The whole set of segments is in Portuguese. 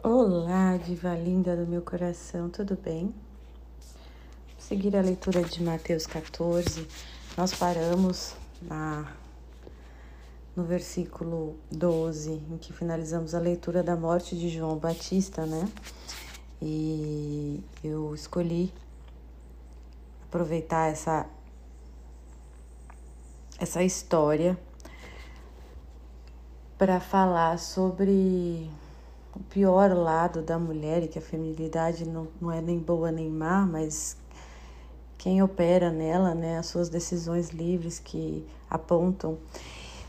Olá, diva linda do meu coração, tudo bem? Seguir a leitura de Mateus 14, nós paramos na, no versículo 12, em que finalizamos a leitura da morte de João Batista, né? E eu escolhi aproveitar essa, essa história para falar sobre o pior lado da mulher e que a feminilidade não, não é nem boa nem má, mas quem opera nela, né, as suas decisões livres que apontam.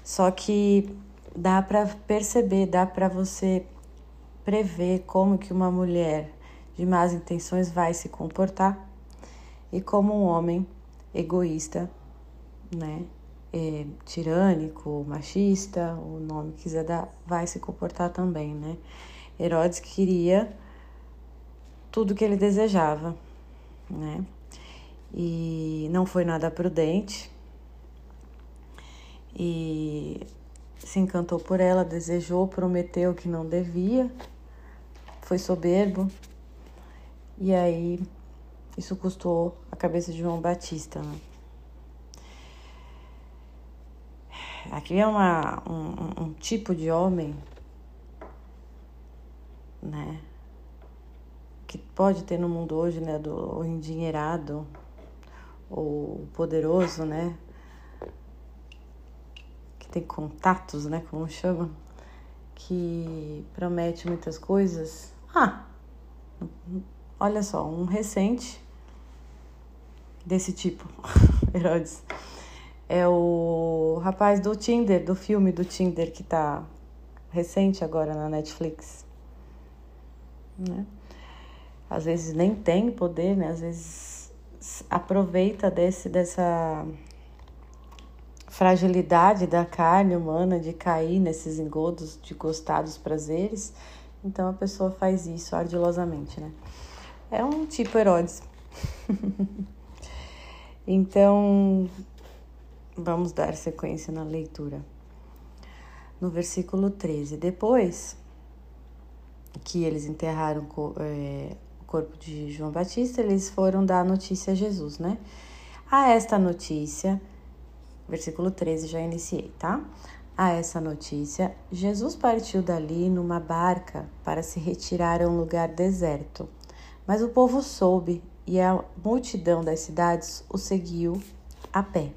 Só que dá para perceber, dá para você prever como que uma mulher de más intenções vai se comportar e como um homem egoísta, né, é, tirânico, machista, o nome que quiser dar, vai se comportar também, né? Herodes queria tudo que ele desejava, né? E não foi nada prudente. E se encantou por ela, desejou, prometeu que não devia, foi soberbo. E aí isso custou a cabeça de João Batista. Né? Aqui é uma, um, um tipo de homem né? Que pode ter no mundo hoje, né? Do endinheirado ou poderoso, né? Que tem contatos, né? Como chama? Que promete muitas coisas. Ah, olha só, um recente desse tipo, Herodes. É o rapaz do Tinder, do filme do Tinder que tá recente agora na Netflix né? Às vezes nem tem poder, né? Às vezes aproveita desse dessa fragilidade da carne humana de cair nesses engodos de gostar dos prazeres. Então a pessoa faz isso ardilosamente, né? É um tipo Herodes. então, vamos dar sequência na leitura. No versículo 13. Depois que eles enterraram é, o corpo de João Batista, eles foram dar a notícia a Jesus, né? A esta notícia, versículo 13, já iniciei, tá? A essa notícia, Jesus partiu dali numa barca para se retirar a um lugar deserto. Mas o povo soube e a multidão das cidades o seguiu a pé.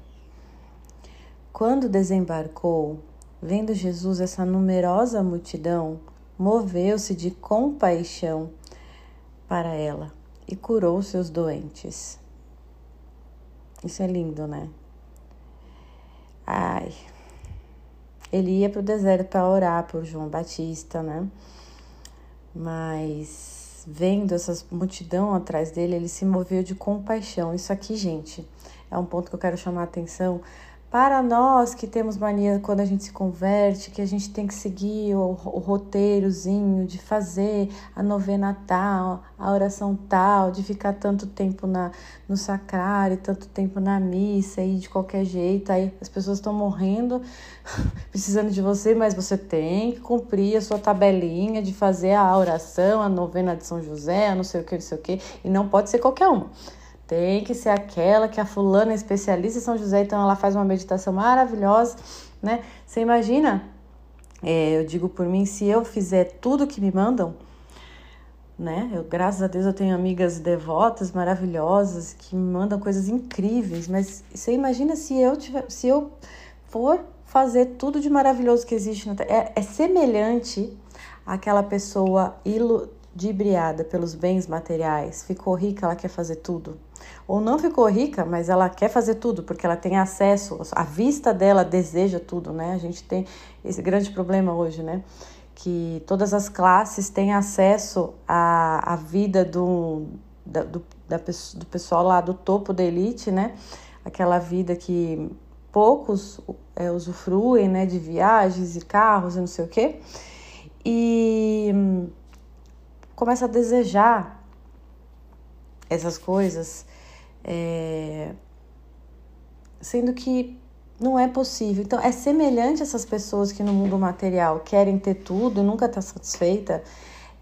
Quando desembarcou, vendo Jesus essa numerosa multidão, moveu-se de compaixão para ela e curou seus doentes. Isso é lindo, né? Ai. Ele ia para o deserto para orar por João Batista, né? Mas vendo essa multidão atrás dele, ele se moveu de compaixão. Isso aqui, gente, é um ponto que eu quero chamar a atenção para nós que temos mania quando a gente se converte, que a gente tem que seguir o, o roteirozinho de fazer a novena tal, a oração tal, de ficar tanto tempo na, no sacrário, tanto tempo na missa e de qualquer jeito, aí as pessoas estão morrendo, precisando de você, mas você tem que cumprir a sua tabelinha de fazer a oração, a novena de São José, não sei o que, não sei o que, e não pode ser qualquer uma. Tem que ser aquela que a fulana é especialista em São José, então ela faz uma meditação maravilhosa, né? Você imagina? É, eu digo por mim, se eu fizer tudo que me mandam, né? Eu, graças a Deus, eu tenho amigas devotas maravilhosas que me mandam coisas incríveis, mas você imagina se eu tiver, se eu for fazer tudo de maravilhoso que existe na Terra, é, é semelhante àquela pessoa iludibriada pelos bens materiais, ficou rica, ela quer fazer tudo ou não ficou rica, mas ela quer fazer tudo porque ela tem acesso, a vista dela deseja tudo, né? A gente tem esse grande problema hoje, né? Que todas as classes têm acesso à, à vida do, da, do, da, do pessoal lá do topo da elite, né? Aquela vida que poucos é, usufruem, né? De viagens e carros e não sei o quê. E começa a desejar essas coisas é... Sendo que não é possível. Então, é semelhante a essas pessoas que no mundo material querem ter tudo e nunca tá satisfeita.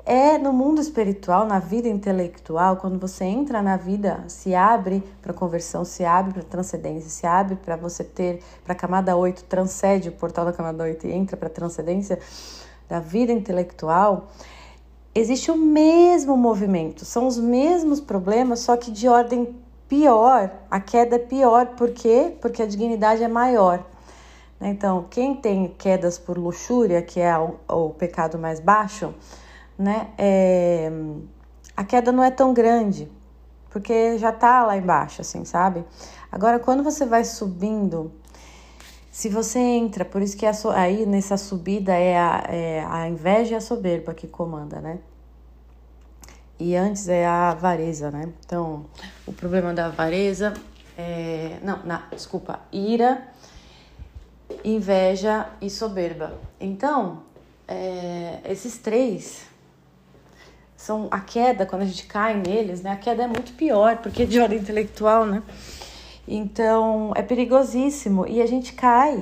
É no mundo espiritual, na vida intelectual, quando você entra na vida, se abre para conversão, se abre para transcendência, se abre para você ter para a camada 8, transcende o portal da camada 8 e entra para a transcendência da vida intelectual, existe o mesmo movimento, são os mesmos problemas, só que de ordem pior. A queda é pior, por quê? Porque a dignidade é maior. Então, quem tem quedas por luxúria, que é o, o pecado mais baixo, né? É, a queda não é tão grande, porque já tá lá embaixo, assim, sabe? Agora, quando você vai subindo, se você entra, por isso que a, aí nessa subida é a, é a inveja e a soberba que comanda, né? E antes é a avareza, né? Então, o problema da avareza é. Não, não desculpa, ira, inveja e soberba. Então, é, esses três são a queda, quando a gente cai neles, né? A queda é muito pior, porque de ordem intelectual, né? Então, é perigosíssimo e a gente cai.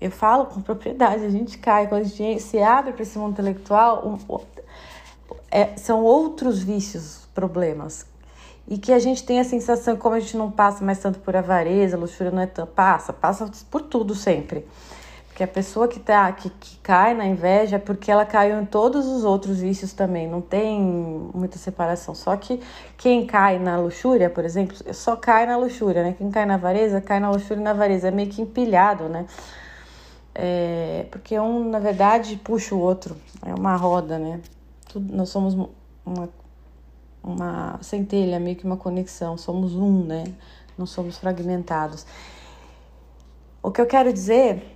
Eu falo com propriedade, a gente cai. Quando a gente se abre para esse mundo intelectual, um, é, são outros vícios, problemas. E que a gente tem a sensação, como a gente não passa mais tanto por avareza, luxúria não é tão. Passa, passa por tudo sempre. Porque a pessoa que, tá, que, que cai na inveja é porque ela caiu em todos os outros vícios também, não tem muita separação. Só que quem cai na luxúria, por exemplo, só cai na luxúria, né? Quem cai na avareza, cai na luxúria e na avareza. É meio que empilhado, né? É, porque um, na verdade, puxa o outro. É uma roda, né? Tudo, nós somos uma, uma centelha, meio que uma conexão. Somos um, né? Não somos fragmentados. O que eu quero dizer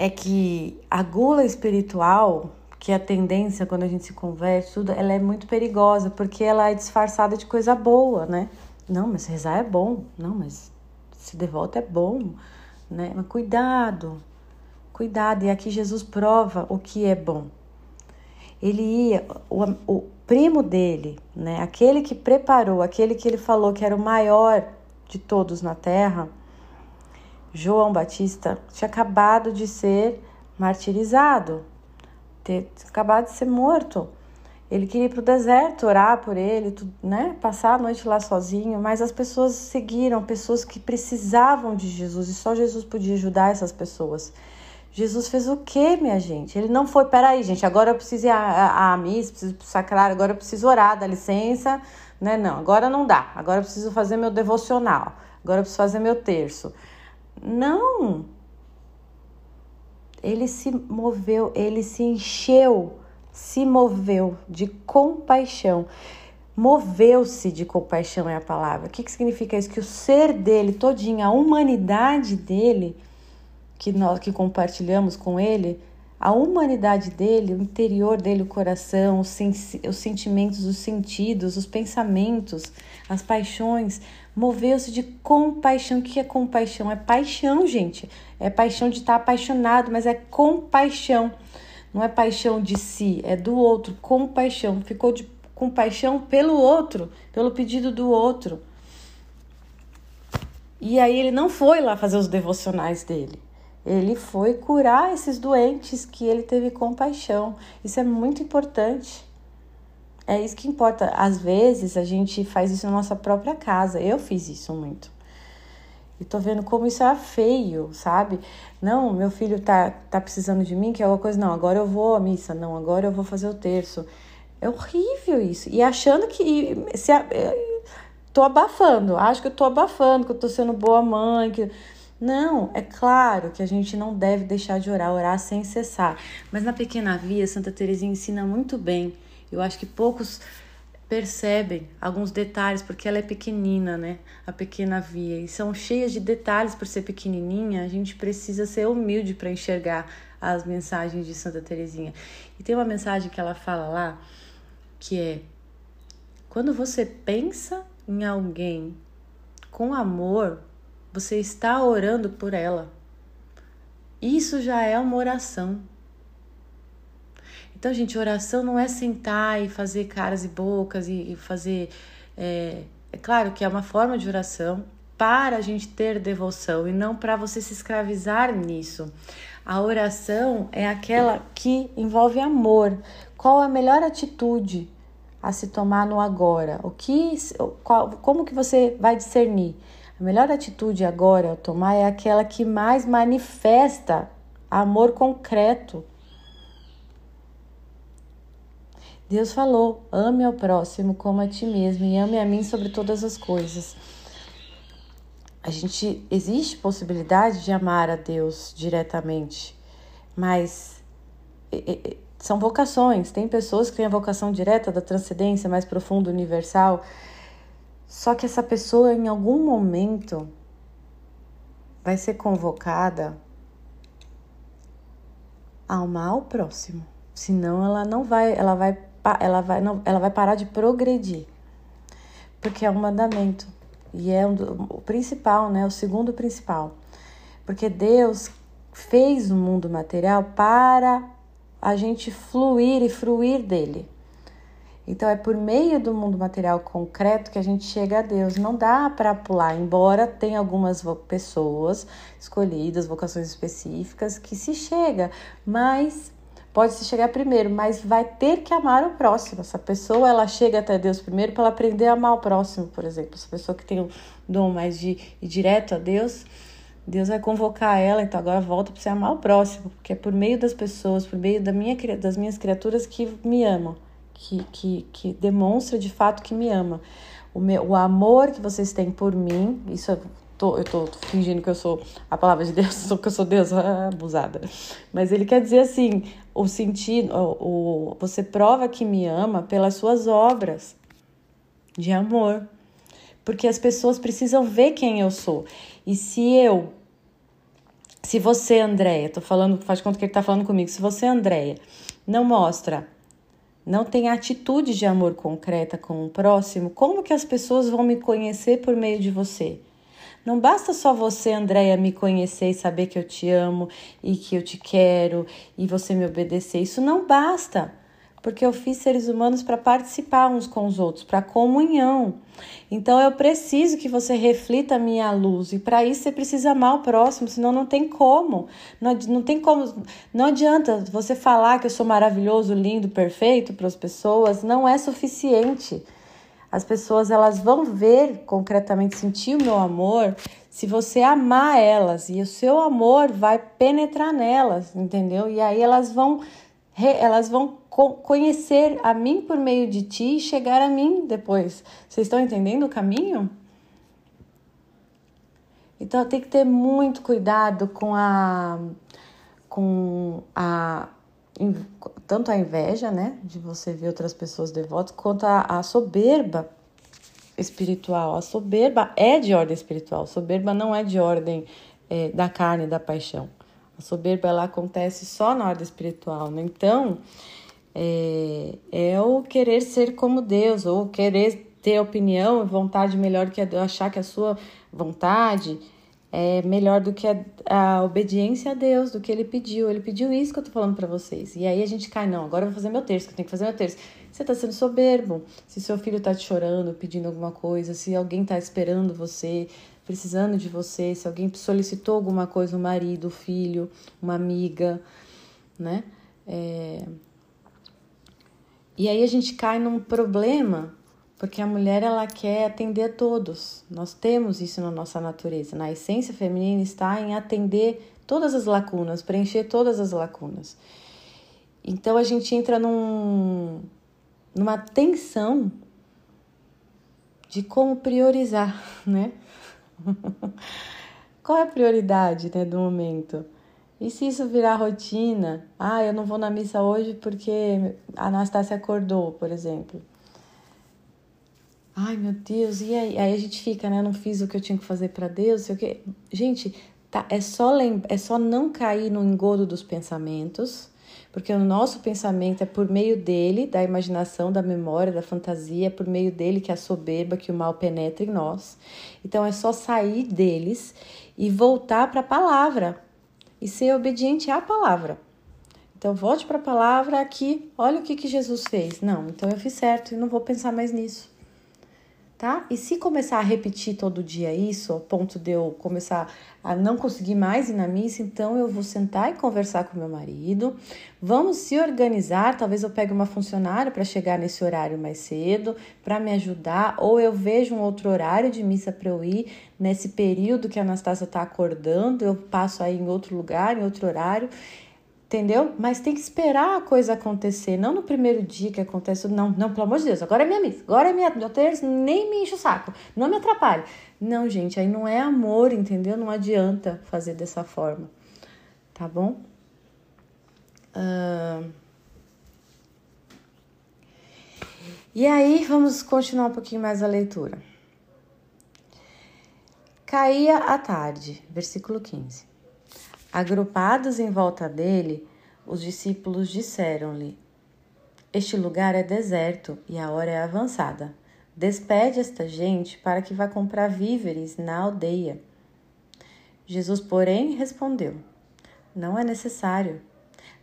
é que a gula espiritual, que é a tendência quando a gente se converte, tudo, ela é muito perigosa, porque ela é disfarçada de coisa boa, né? Não, mas rezar é bom. Não, mas se devoto é bom, né? Mas cuidado, cuidado. E aqui Jesus prova o que é bom. Ele ia, o, o primo dele, né? Aquele que preparou, aquele que ele falou que era o maior de todos na terra, João Batista tinha acabado de ser martirizado, ter acabado de ser morto. Ele queria ir para o deserto, orar por ele, né? passar a noite lá sozinho, mas as pessoas seguiram, pessoas que precisavam de Jesus e só Jesus podia ajudar essas pessoas. Jesus fez o quê, minha gente? Ele não foi, peraí, gente, agora eu preciso ir à, à missa, preciso sacrário, agora eu preciso orar, dá licença, né? Não, agora não dá, agora eu preciso fazer meu devocional, agora eu preciso fazer meu terço. Não! Ele se moveu, ele se encheu, se moveu de compaixão. Moveu-se de compaixão é a palavra. O que, que significa isso? Que o ser dele, todinha, a humanidade dele, que nós que compartilhamos com ele, a humanidade dele, o interior dele, o coração, os, os sentimentos, os sentidos, os pensamentos, as paixões, moveu-se de compaixão. O que é compaixão? É paixão, gente. É paixão de estar apaixonado, mas é compaixão. Não é paixão de si, é do outro. Compaixão. Ficou de compaixão pelo outro, pelo pedido do outro. E aí ele não foi lá fazer os devocionais dele. Ele foi curar esses doentes que ele teve compaixão. Isso é muito importante. É isso que importa. Às vezes a gente faz isso na nossa própria casa. Eu fiz isso muito. E tô vendo como isso é feio, sabe? Não, meu filho tá, tá precisando de mim, que é uma coisa. Não, agora eu vou à missa. Não, agora eu vou fazer o terço. É horrível isso. E achando que. Se, tô abafando. Acho que eu tô abafando, que eu tô sendo boa mãe. Que não, é claro que a gente não deve deixar de orar, orar sem cessar. Mas na pequena via, Santa Teresinha ensina muito bem. Eu acho que poucos percebem alguns detalhes, porque ela é pequenina, né? A pequena via. E são cheias de detalhes por ser pequenininha. A gente precisa ser humilde para enxergar as mensagens de Santa Teresinha. E tem uma mensagem que ela fala lá que é: quando você pensa em alguém com amor, você está orando por ela. Isso já é uma oração. Então, gente, oração não é sentar e fazer caras e bocas e, fazer. É, é claro que é uma forma de oração para a gente ter devoção e não para você se escravizar nisso. A oração é aquela que envolve amor. Qual a melhor atitude a se tomar no agora? O que, qual, como que você vai discernir? A melhor atitude agora a tomar é aquela que mais manifesta amor concreto. Deus falou: ame ao próximo como a ti mesmo e ame a mim sobre todas as coisas. A gente existe possibilidade de amar a Deus diretamente, mas são vocações. Tem pessoas que têm a vocação direta da transcendência mais profunda, universal. Só que essa pessoa, em algum momento, vai ser convocada a amar o próximo. Senão, ela não vai, ela vai ela vai, não, ela vai parar de progredir. Porque é um mandamento. E é um, o principal, né? O segundo principal. Porque Deus fez o mundo material para a gente fluir e fruir dele. Então é por meio do mundo material concreto que a gente chega a Deus. Não dá para pular, embora tenha algumas pessoas escolhidas, vocações específicas que se chega, mas pode se chegar primeiro, mas vai ter que amar o próximo. Essa pessoa ela chega até Deus primeiro para ela aprender a amar o próximo, por exemplo. Essa pessoa que tem o dom mais de ir direto a Deus, Deus vai convocar ela, então agora volta para você amar o próximo, porque é por meio das pessoas, por meio da minha, das minhas criaturas que me amam, que, que, que demonstra de fato que me ama. O, meu, o amor que vocês têm por mim, isso tô, eu tô fingindo que eu sou a palavra de Deus, que eu sou Deus, abusada. Mas ele quer dizer assim, o sentido, o, o, você prova que me ama pelas suas obras de amor. Porque as pessoas precisam ver quem eu sou. E se eu, se você, Andréia, tô falando, faz conta que ele tá falando comigo, se você, Andréia, não mostra não tem atitude de amor concreta com o próximo, como que as pessoas vão me conhecer por meio de você? Não basta só você, Andréia, me conhecer e saber que eu te amo e que eu te quero e você me obedecer. Isso não basta, porque eu fiz seres humanos para participar uns com os outros, para comunhão. Então eu preciso que você reflita a minha luz e para isso você precisa amar o próximo, senão não tem como. Não, não tem como, não adianta você falar que eu sou maravilhoso, lindo, perfeito para as pessoas, não é suficiente. As pessoas elas vão ver concretamente, sentir o meu amor, se você amar elas e o seu amor vai penetrar nelas, entendeu? E aí elas vão elas vão conhecer a mim por meio de ti e chegar a mim depois. Vocês estão entendendo o caminho? Então tem que ter muito cuidado com a com a tanto a inveja, né, de você ver outras pessoas devotas, quanto a, a soberba espiritual. A soberba é de ordem espiritual, soberba não é de ordem é, da carne, da paixão. A soberba ela acontece só na ordem espiritual. Né? Então, é, é o querer ser como Deus, ou querer ter opinião, vontade melhor que a, achar que a sua vontade é melhor do que a, a, obediência a Deus, do que ele pediu. Ele pediu isso que eu tô falando para vocês. E aí a gente cai, não, agora eu vou fazer meu terço, que eu tenho que fazer meu terço. Você tá sendo soberbo. Se seu filho tá te chorando, pedindo alguma coisa, se alguém tá esperando você, precisando de você, se alguém solicitou alguma coisa, um marido, um filho, uma amiga, né? É... E aí a gente cai num problema porque a mulher ela quer atender a todos. Nós temos isso na nossa natureza. Na essência feminina está em atender todas as lacunas, preencher todas as lacunas. Então a gente entra num, numa tensão de como priorizar, né? Qual é a prioridade né, do momento? E se isso virar rotina? Ah, eu não vou na missa hoje porque a Anastácia acordou, por exemplo. Ai, meu Deus, e aí? Aí a gente fica, né? Não fiz o que eu tinha que fazer para Deus, sei o quê. Gente, tá, é só lem é só não cair no engodo dos pensamentos, porque o nosso pensamento é por meio dele, da imaginação, da memória, da fantasia, é por meio dele que a soberba, que o mal penetra em nós. Então é só sair deles e voltar para a palavra e ser obediente à palavra. Então volte para a palavra aqui, olha o que, que Jesus fez. Não, então eu fiz certo e não vou pensar mais nisso. Tá? E se começar a repetir todo dia isso, ao ponto de eu começar a não conseguir mais ir na missa, então eu vou sentar e conversar com meu marido. Vamos se organizar, talvez eu pegue uma funcionária para chegar nesse horário mais cedo, para me ajudar, ou eu vejo um outro horário de missa para eu ir nesse período que a Anastácia está acordando, eu passo aí em outro lugar, em outro horário entendeu? Mas tem que esperar a coisa acontecer, não no primeiro dia que acontece, não, não, pelo amor de Deus, agora é minha missa, agora é minha, meu terço, nem me enche o saco, não me atrapalhe. Não, gente, aí não é amor, entendeu? Não adianta fazer dessa forma, tá bom? Uh... E aí, vamos continuar um pouquinho mais a leitura. Caía a tarde, versículo 15. Agrupados em volta dele, os discípulos disseram-lhe: Este lugar é deserto e a hora é avançada. Despede esta gente para que vá comprar víveres na aldeia. Jesus, porém, respondeu: Não é necessário.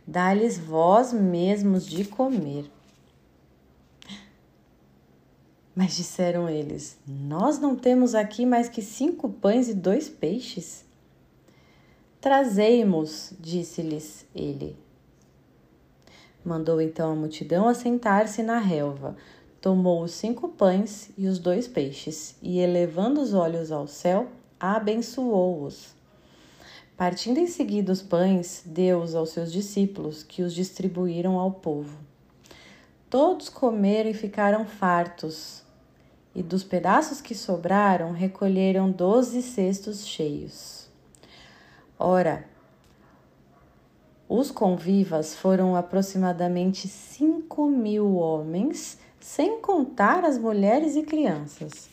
Dá-lhes vós mesmos de comer. Mas disseram eles: Nós não temos aqui mais que cinco pães e dois peixes. Trazei-mos, disse-lhes ele. Mandou então a multidão assentar-se na relva, tomou os cinco pães e os dois peixes, e elevando os olhos ao céu, abençoou-os. Partindo em seguida os pães, deu-os aos seus discípulos, que os distribuíram ao povo. Todos comeram e ficaram fartos, e dos pedaços que sobraram recolheram doze cestos cheios. Ora, os convivas foram aproximadamente 5 mil homens, sem contar as mulheres e crianças.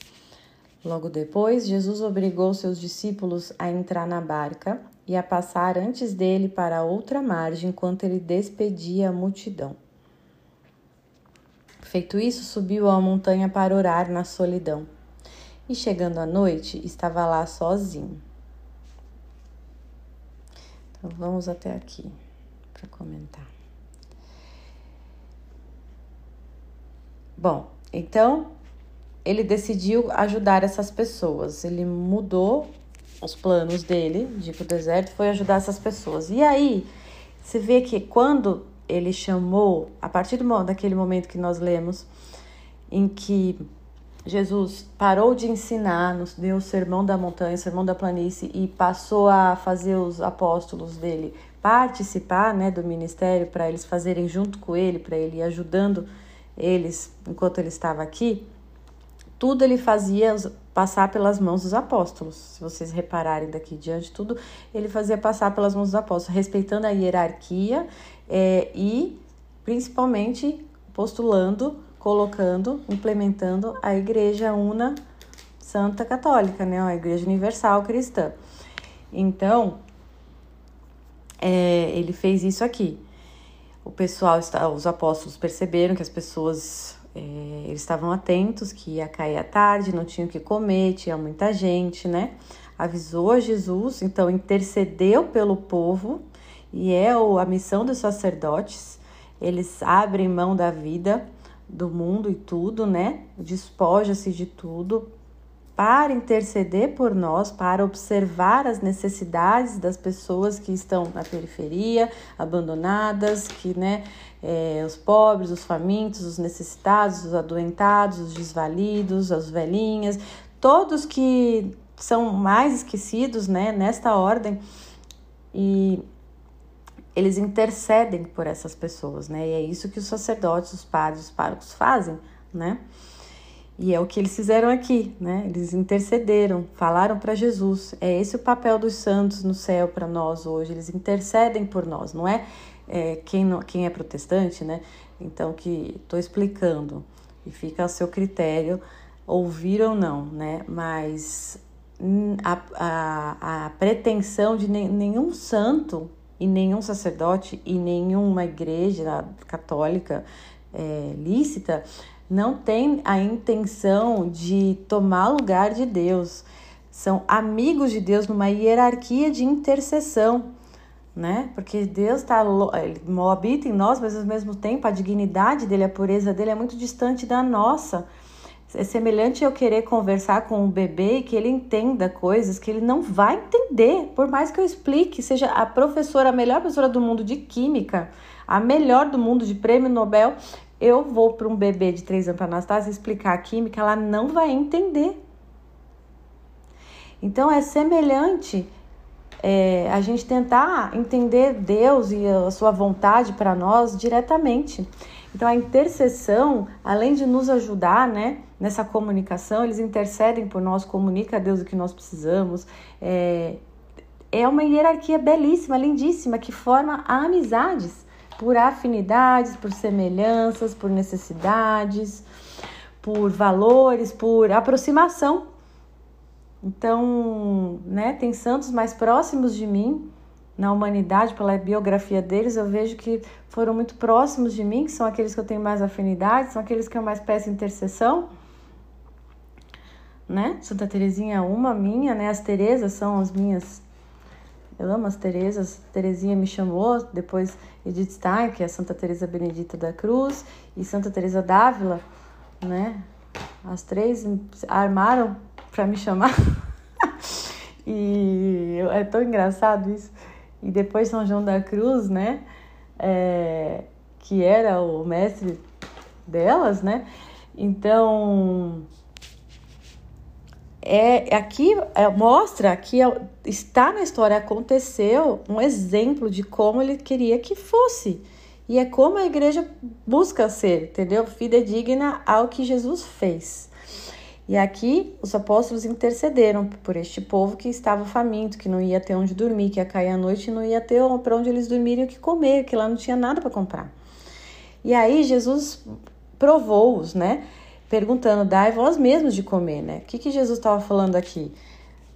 Logo depois, Jesus obrigou seus discípulos a entrar na barca e a passar antes dele para outra margem enquanto ele despedia a multidão. Feito isso, subiu à montanha para orar na solidão. E chegando à noite, estava lá sozinho. Vamos até aqui para comentar. Bom, então ele decidiu ajudar essas pessoas. Ele mudou os planos dele de ir para o deserto, foi ajudar essas pessoas. E aí você vê que quando ele chamou, a partir do, daquele momento que nós lemos, em que Jesus parou de ensinar, nos deu o sermão da montanha, o sermão da planície e passou a fazer os apóstolos dele participar né, do ministério para eles fazerem junto com ele, para ele ir ajudando eles enquanto ele estava aqui. Tudo ele fazia passar pelas mãos dos apóstolos. Se vocês repararem daqui diante, tudo ele fazia passar pelas mãos dos apóstolos, respeitando a hierarquia é, e principalmente postulando colocando, implementando a Igreja Una Santa Católica, né? A Igreja Universal Cristã. Então, é, ele fez isso aqui. O pessoal, os apóstolos perceberam que as pessoas é, eles estavam atentos, que ia cair à tarde, não tinham o que comer, tinha muita gente, né? Avisou a Jesus, então intercedeu pelo povo, e é a missão dos sacerdotes. Eles abrem mão da vida do mundo e tudo, né? Despoja-se de tudo para interceder por nós, para observar as necessidades das pessoas que estão na periferia, abandonadas, que, né, é, os pobres, os famintos, os necessitados, os adoentados, os desvalidos, as velhinhas, todos que são mais esquecidos, né, nesta ordem. E eles intercedem por essas pessoas, né? E é isso que os sacerdotes, os padres, os párocos fazem, né? E é o que eles fizeram aqui, né? Eles intercederam, falaram para Jesus. É esse o papel dos santos no céu para nós hoje. Eles intercedem por nós, não é, é quem, não, quem é protestante, né? Então, que estou explicando e fica a seu critério ouvir ou não, né? Mas a, a, a pretensão de nenhum santo e nenhum sacerdote e nenhuma igreja católica é, lícita não tem a intenção de tomar lugar de Deus. São amigos de Deus numa hierarquia de intercessão, né? Porque Deus está ele habita em nós, mas ao mesmo tempo a dignidade dele, a pureza dele é muito distante da nossa. É semelhante eu querer conversar com um bebê e que ele entenda coisas que ele não vai entender, por mais que eu explique, seja a professora, a melhor professora do mundo de química, a melhor do mundo de prêmio Nobel, eu vou para um bebê de 3 anos para Anastasia explicar a química, ela não vai entender. Então é semelhante é, a gente tentar entender Deus e a sua vontade para nós diretamente. Então a intercessão, além de nos ajudar, né, nessa comunicação, eles intercedem por nós, comunica a Deus o que nós precisamos. É, é uma hierarquia belíssima, lindíssima, que forma amizades por afinidades, por semelhanças, por necessidades, por valores, por aproximação. Então, né, tem santos mais próximos de mim na humanidade, pela biografia deles, eu vejo que foram muito próximos de mim, que são aqueles que eu tenho mais afinidade, são aqueles que eu mais peço intercessão. Né? Santa Terezinha é uma minha, né? As Terezas são as minhas eu amo as Terezas. Terezinha me chamou, depois Edith Stein, que é Santa Teresa Benedita da Cruz, e Santa Teresa d'Ávila, né? As três armaram para me chamar. e é tão engraçado isso. E depois São João da Cruz, né? É, que era o mestre delas, né? Então, é aqui é, mostra que é, está na história aconteceu um exemplo de como ele queria que fosse e é como a igreja busca ser, entendeu? Fidedigna ao que Jesus fez. E aqui os apóstolos intercederam por este povo que estava faminto, que não ia ter onde dormir, que ia cair à noite e não ia ter para onde eles dormirem o que comer, que lá não tinha nada para comprar. E aí Jesus provou-os, né? Perguntando: dai vós mesmos de comer, né? O que, que Jesus estava falando aqui?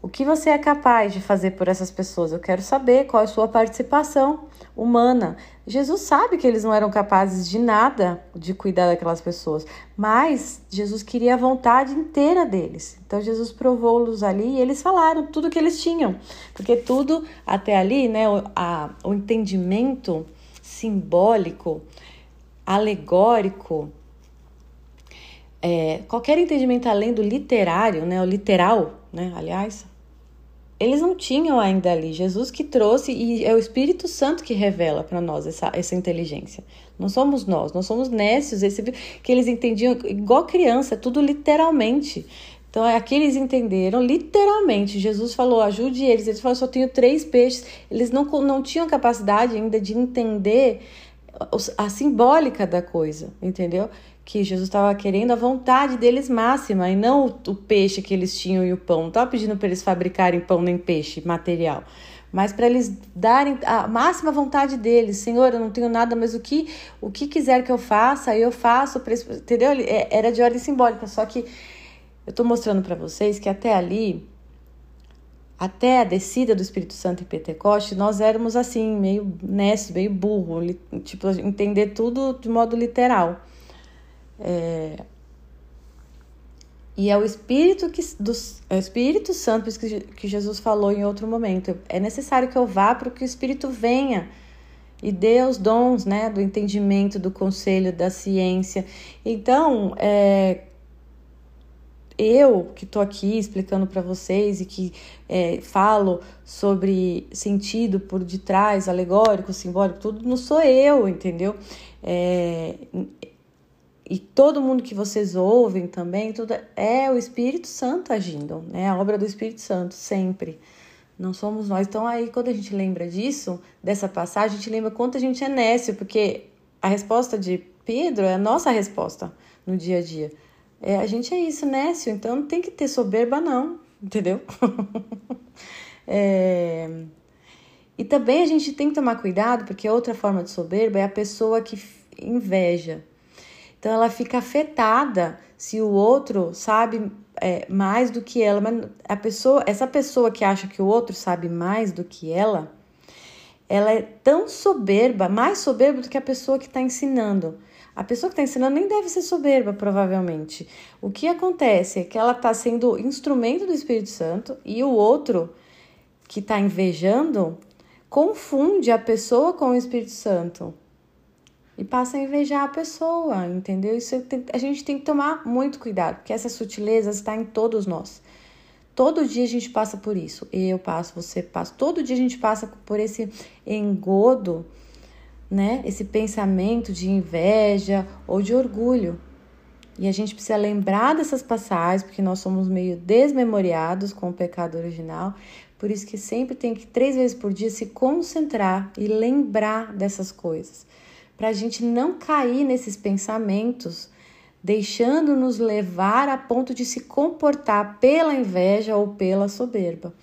O que você é capaz de fazer por essas pessoas? Eu quero saber qual é a sua participação humana. Jesus sabe que eles não eram capazes de nada de cuidar daquelas pessoas, mas Jesus queria a vontade inteira deles. Então Jesus provou-los ali e eles falaram tudo que eles tinham, porque tudo até ali, né, a, o entendimento simbólico, alegórico é, qualquer entendimento além do literário, né, o literal, né, aliás, eles não tinham ainda ali. Jesus que trouxe e é o Espírito Santo que revela para nós essa, essa inteligência. Não somos nós, nós somos nécios, esse, que eles entendiam igual criança, tudo literalmente. Então, aqui eles entenderam literalmente. Jesus falou: ajude eles. Eles falaram: só tenho três peixes. Eles não, não tinham capacidade ainda de entender a simbólica da coisa, entendeu? Que Jesus estava querendo a vontade deles máxima e não o, peixe que eles tinham e o pão. Não estava pedindo para eles fabricarem pão nem peixe material, mas para eles darem a máxima vontade deles. Senhor, eu não tenho nada, mas o que o que quiser que eu faça, eu faço. Entendeu? É, era de ordem simbólica, só que eu estou mostrando para vocês que até ali até a descida do Espírito Santo em Pentecoste, nós éramos assim, meio nécio, meio burro, tipo, entender tudo de modo literal. É... E é o Espírito que dos, é o Espírito Santo que Jesus falou em outro momento. É necessário que eu vá para que o Espírito venha e dê os dons, né, do entendimento, do conselho, da ciência. Então, é, eu que estou aqui explicando para vocês e que é, falo sobre sentido por detrás, alegórico, simbólico, tudo não sou eu, entendeu? É, e todo mundo que vocês ouvem também, tudo é o Espírito Santo agindo, né? A obra do Espírito Santo, sempre. Não somos nós. Então, aí, quando a gente lembra disso, dessa passagem, a gente lembra quanto a gente é nécio, porque a resposta de Pedro é a nossa resposta no dia a dia. É, a gente é isso, nécio, então não tem que ter soberba, não, entendeu? é... E também a gente tem que tomar cuidado, porque outra forma de soberba é a pessoa que inveja. Então ela fica afetada se o outro sabe é, mais do que ela. Mas a pessoa, essa pessoa que acha que o outro sabe mais do que ela, ela é tão soberba, mais soberba do que a pessoa que está ensinando. A pessoa que está ensinando nem deve ser soberba, provavelmente. O que acontece é que ela está sendo instrumento do Espírito Santo e o outro que está invejando confunde a pessoa com o Espírito Santo. E passa a invejar a pessoa, entendeu? Isso tem, a gente tem que tomar muito cuidado, porque essa sutileza está em todos nós. Todo dia a gente passa por isso. Eu passo, você passa. Todo dia a gente passa por esse engodo, né? Esse pensamento de inveja ou de orgulho. E a gente precisa lembrar dessas passagens, porque nós somos meio desmemoriados com o pecado original. Por isso que sempre tem que, três vezes por dia, se concentrar e lembrar dessas coisas. Para a gente não cair nesses pensamentos deixando-nos levar a ponto de se comportar pela inveja ou pela soberba.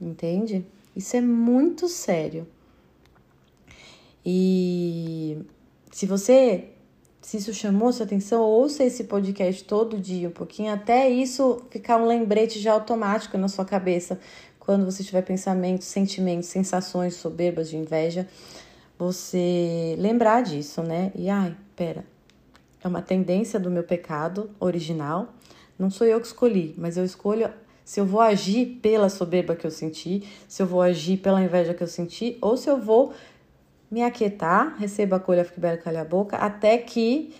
Entende? Isso é muito sério. E se você, se isso chamou sua atenção, ouça esse podcast todo dia, um pouquinho, até isso ficar um lembrete já automático na sua cabeça. Quando você tiver pensamentos, sentimentos, sensações soberbas de inveja, você lembrar disso, né? E ai, pera, é uma tendência do meu pecado original. Não sou eu que escolhi, mas eu escolho se eu vou agir pela soberba que eu senti, se eu vou agir pela inveja que eu senti, ou se eu vou me aquietar, receba a colha, fique bela, calha a boca, até que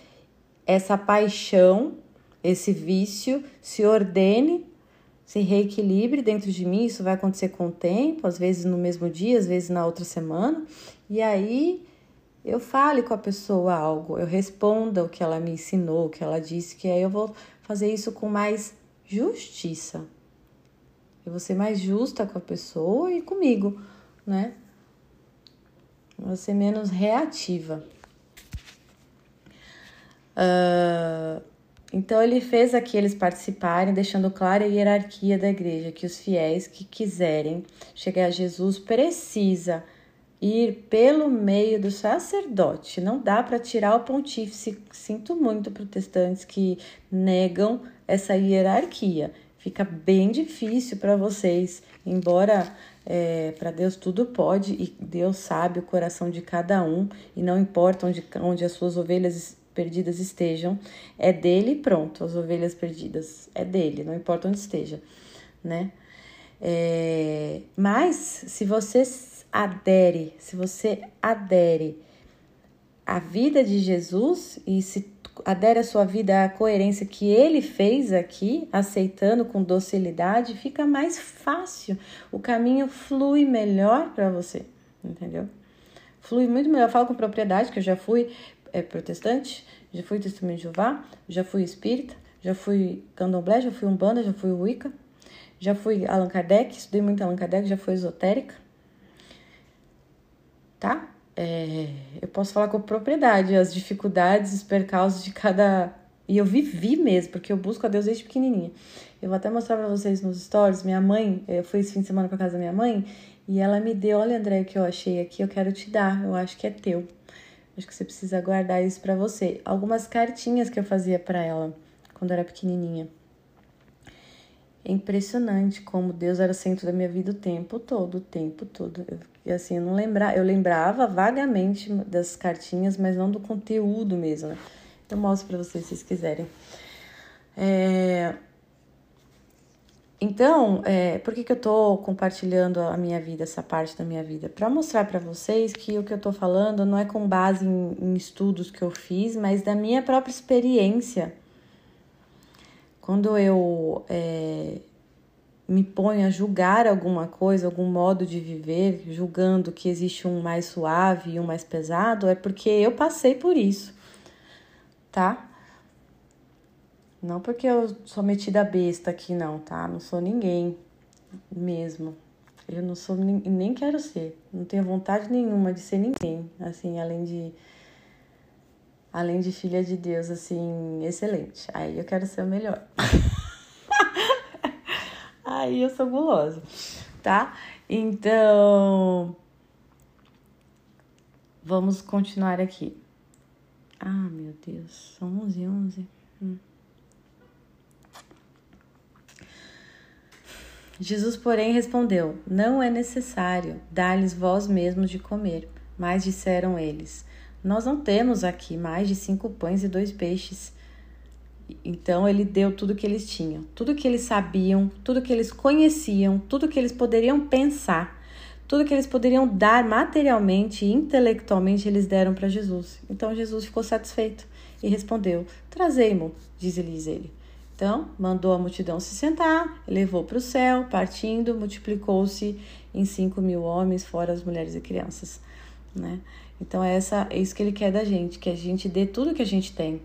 essa paixão, esse vício se ordene, se reequilibre dentro de mim. Isso vai acontecer com o tempo, às vezes no mesmo dia, às vezes na outra semana, e aí eu fale com a pessoa algo, eu responda o que ela me ensinou, o que ela disse, que aí eu vou fazer isso com mais justiça. Eu vou ser mais justa com a pessoa e comigo, né? vou ser menos reativa. Uh, então ele fez aqui eles participarem, deixando clara a hierarquia da igreja, que os fiéis que quiserem chegar a Jesus precisa ir pelo meio do sacerdote. Não dá para tirar o pontífice. Sinto muito protestantes que negam essa hierarquia. Fica bem difícil para vocês, embora é, para Deus tudo pode e Deus sabe o coração de cada um e não importa onde, onde as suas ovelhas perdidas estejam, é dele pronto, as ovelhas perdidas é dele, não importa onde esteja, né? É, mas se você adere, se você adere à vida de Jesus e se adere a sua vida à coerência que ele fez aqui, aceitando com docilidade, fica mais fácil. O caminho flui melhor para você, entendeu? Flui muito melhor. Eu falo com propriedade, que eu já fui é, protestante, já fui testemunho de Jeová, já fui espírita, já fui candomblé, já fui umbanda, já fui wicca, já fui Allan Kardec, estudei muito Allan Kardec, já fui esotérica tá? É, eu posso falar com propriedade as dificuldades, os percalços de cada. E eu vivi mesmo, porque eu busco a Deus desde pequenininha. Eu vou até mostrar para vocês nos stories. Minha mãe, eu fui esse fim de semana para casa da minha mãe e ela me deu: Olha, André, o que eu achei aqui, eu quero te dar. Eu acho que é teu. Acho que você precisa guardar isso para você. Algumas cartinhas que eu fazia para ela quando era pequenininha. É impressionante como Deus era centro da minha vida o tempo todo, o tempo todo. Eu, assim, eu não lembrar, eu lembrava vagamente das cartinhas, mas não do conteúdo mesmo. Né? Eu mostro para vocês se vocês quiserem. É... Então, é, por que, que eu tô compartilhando a minha vida, essa parte da minha vida? Para mostrar para vocês que o que eu tô falando não é com base em, em estudos que eu fiz, mas da minha própria experiência quando eu é, me ponho a julgar alguma coisa, algum modo de viver, julgando que existe um mais suave e um mais pesado, é porque eu passei por isso, tá? Não porque eu sou metida besta aqui, não, tá? Não sou ninguém mesmo. Eu não sou nem quero ser. Não tenho vontade nenhuma de ser ninguém, assim, além de além de filha de Deus, assim, excelente. Aí eu quero ser o melhor. Aí eu sou gulosa, tá? Então, vamos continuar aqui. Ah, meu Deus, são 11 11. Hum. Jesus, porém, respondeu: Não é necessário dar-lhes vós mesmos de comer. Mas disseram eles: nós não temos aqui mais de cinco pães e dois peixes. Então ele deu tudo que eles tinham, tudo que eles sabiam, tudo que eles conheciam, tudo que eles poderiam pensar, tudo que eles poderiam dar materialmente e intelectualmente, eles deram para Jesus. Então Jesus ficou satisfeito e respondeu: Trazei-mo, diz-lhes ele. Então, mandou a multidão se sentar, levou para o céu, partindo, multiplicou-se em cinco mil homens, fora as mulheres e crianças. Né? Então, é, essa, é isso que ele quer da gente, que a gente dê tudo que a gente tem,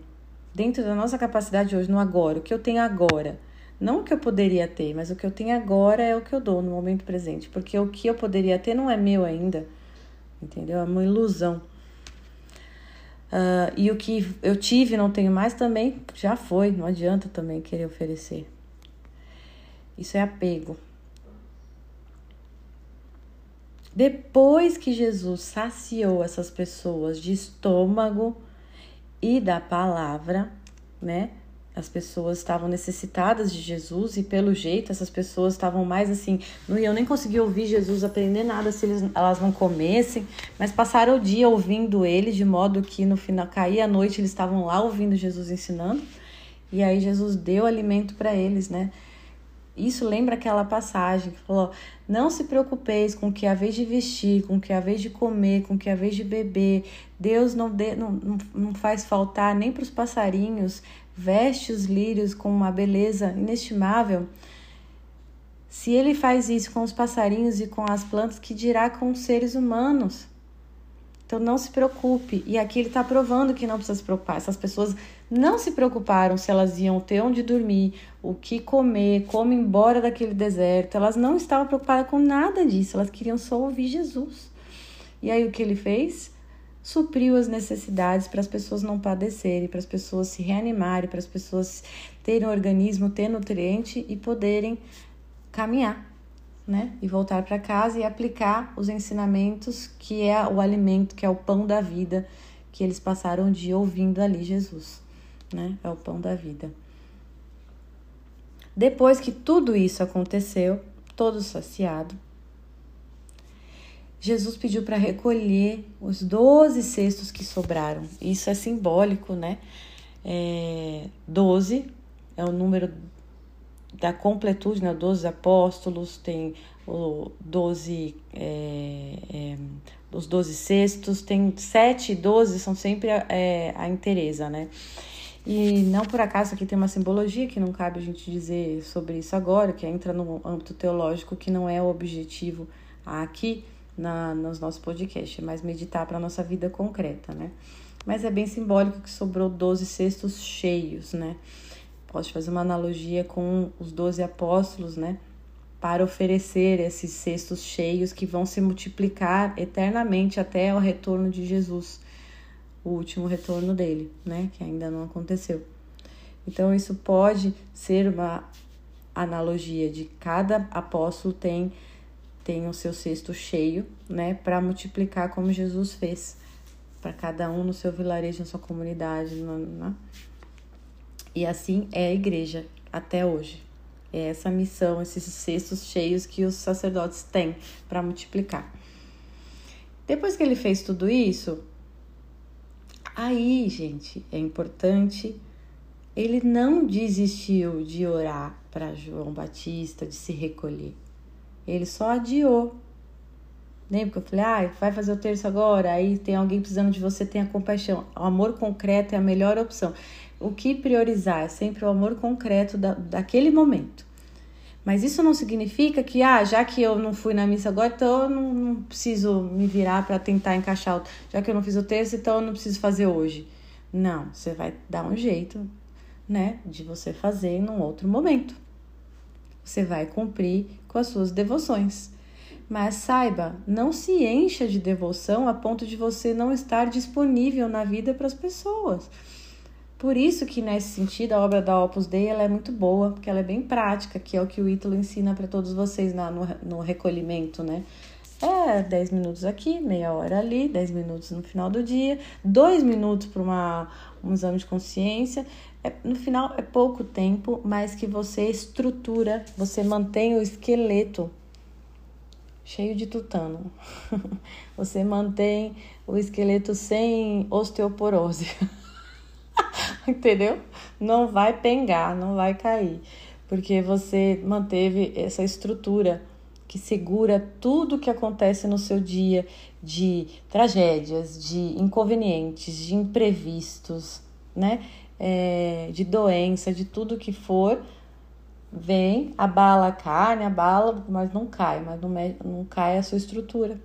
dentro da nossa capacidade hoje, no agora, o que eu tenho agora. Não o que eu poderia ter, mas o que eu tenho agora é o que eu dou no momento presente. Porque o que eu poderia ter não é meu ainda. Entendeu? É uma ilusão. Uh, e o que eu tive não tenho mais também já foi, não adianta também querer oferecer. Isso é apego. Depois que Jesus saciou essas pessoas de estômago e da palavra, né? as pessoas estavam necessitadas de Jesus e pelo jeito essas pessoas estavam mais assim, não iam nem conseguir ouvir Jesus aprender nada se eles, elas não comessem, mas passaram o dia ouvindo ele de modo que no final caía a noite eles estavam lá ouvindo Jesus ensinando e aí Jesus deu alimento para eles, né? Isso lembra aquela passagem que falou: Não se preocupeis com o que é vez de vestir, com o que é vez de comer, com o que é vez de beber. Deus não, de, não, não faz faltar nem para os passarinhos veste os lírios com uma beleza inestimável, se ele faz isso com os passarinhos e com as plantas, que dirá com os seres humanos? Então não se preocupe. E aqui ele está provando que não precisa se preocupar. Essas pessoas não se preocuparam se elas iam ter onde dormir, o que comer, como embora daquele deserto. Elas não estavam preocupadas com nada disso. Elas queriam só ouvir Jesus. E aí o que ele fez? supriu as necessidades para as pessoas não padecerem, para as pessoas se reanimarem, para as pessoas terem organismo, ter nutriente e poderem caminhar, né? E voltar para casa e aplicar os ensinamentos que é o alimento, que é o pão da vida, que eles passaram o dia ouvindo ali Jesus, né? É o pão da vida. Depois que tudo isso aconteceu, todo saciado, Jesus pediu para recolher os doze cestos que sobraram. Isso é simbólico, né? É, doze é o número da completude, né? Doze apóstolos, tem o doze, é, é, os doze cestos, tem sete e doze, são sempre a, é, a interesa, né? E não por acaso aqui tem uma simbologia que não cabe a gente dizer sobre isso agora, que entra no âmbito teológico, que não é o objetivo aqui, na, nos nossos podcasts, é mais meditar para a nossa vida concreta, né? Mas é bem simbólico que sobrou 12 cestos cheios, né? Posso fazer uma analogia com os 12 apóstolos, né? Para oferecer esses cestos cheios que vão se multiplicar eternamente até o retorno de Jesus, o último retorno dele, né? Que ainda não aconteceu. Então, isso pode ser uma analogia de cada apóstolo tem tem o seu cesto cheio, né, para multiplicar como Jesus fez, para cada um no seu vilarejo, na sua comunidade, né? E assim é a igreja até hoje. É essa missão, esses cestos cheios que os sacerdotes têm para multiplicar. Depois que ele fez tudo isso, aí, gente, é importante, ele não desistiu de orar para João Batista, de se recolher. Ele só adiou. Lembra que eu falei, ah, vai fazer o terço agora, aí tem alguém precisando de você, tenha compaixão. O amor concreto é a melhor opção. O que priorizar é sempre o amor concreto da, daquele momento. Mas isso não significa que, ah, já que eu não fui na missa agora, então eu não, não preciso me virar para tentar encaixar. Já que eu não fiz o terço, então eu não preciso fazer hoje. Não, você vai dar um jeito, né, de você fazer num outro momento. Você vai cumprir com as suas devoções. Mas saiba, não se encha de devoção a ponto de você não estar disponível na vida para as pessoas. Por isso que nesse sentido a obra da Opus Dei ela é muito boa, porque ela é bem prática, que é o que o Ítalo ensina para todos vocês na, no, no recolhimento, né? É 10 minutos aqui, meia hora ali, 10 minutos no final do dia, 2 minutos para um exame de consciência, é, no final é pouco tempo, mas que você estrutura, você mantém o esqueleto cheio de tutano. você mantém o esqueleto sem osteoporose. Entendeu? Não vai pengar, não vai cair, porque você manteve essa estrutura que segura tudo que acontece no seu dia de tragédias, de inconvenientes, de imprevistos, né? É, de doença, de tudo que for, vem, abala a carne, abala, mas não cai, mas não, não cai a sua estrutura,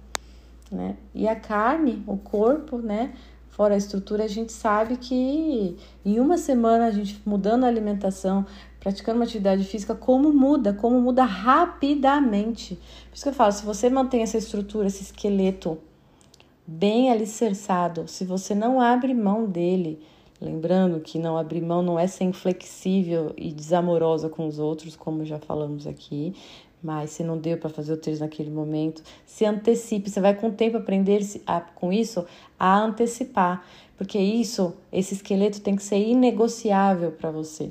né? E a carne, o corpo, né? Fora a estrutura, a gente sabe que em uma semana a gente mudando a alimentação, praticando uma atividade física, como muda, como muda rapidamente. Por isso que eu falo, se você mantém essa estrutura, esse esqueleto bem alicerçado, se você não abre mão dele, lembrando que não abrir mão não é ser inflexível e desamorosa com os outros, como já falamos aqui, mas se não deu para fazer o treino naquele momento, se antecipe. Você vai com o tempo aprender a, com isso a antecipar, porque isso, esse esqueleto tem que ser inegociável para você.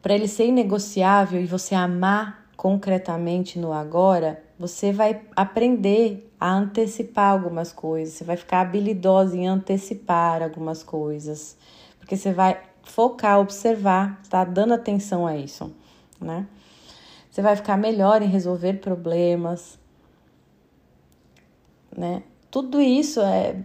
Para ele ser inegociável e você amar concretamente no agora, você vai aprender a antecipar algumas coisas, você vai ficar habilidosa em antecipar algumas coisas, porque você vai focar, observar, tá dando atenção a isso, né? Você vai ficar melhor em resolver problemas, né? Tudo isso é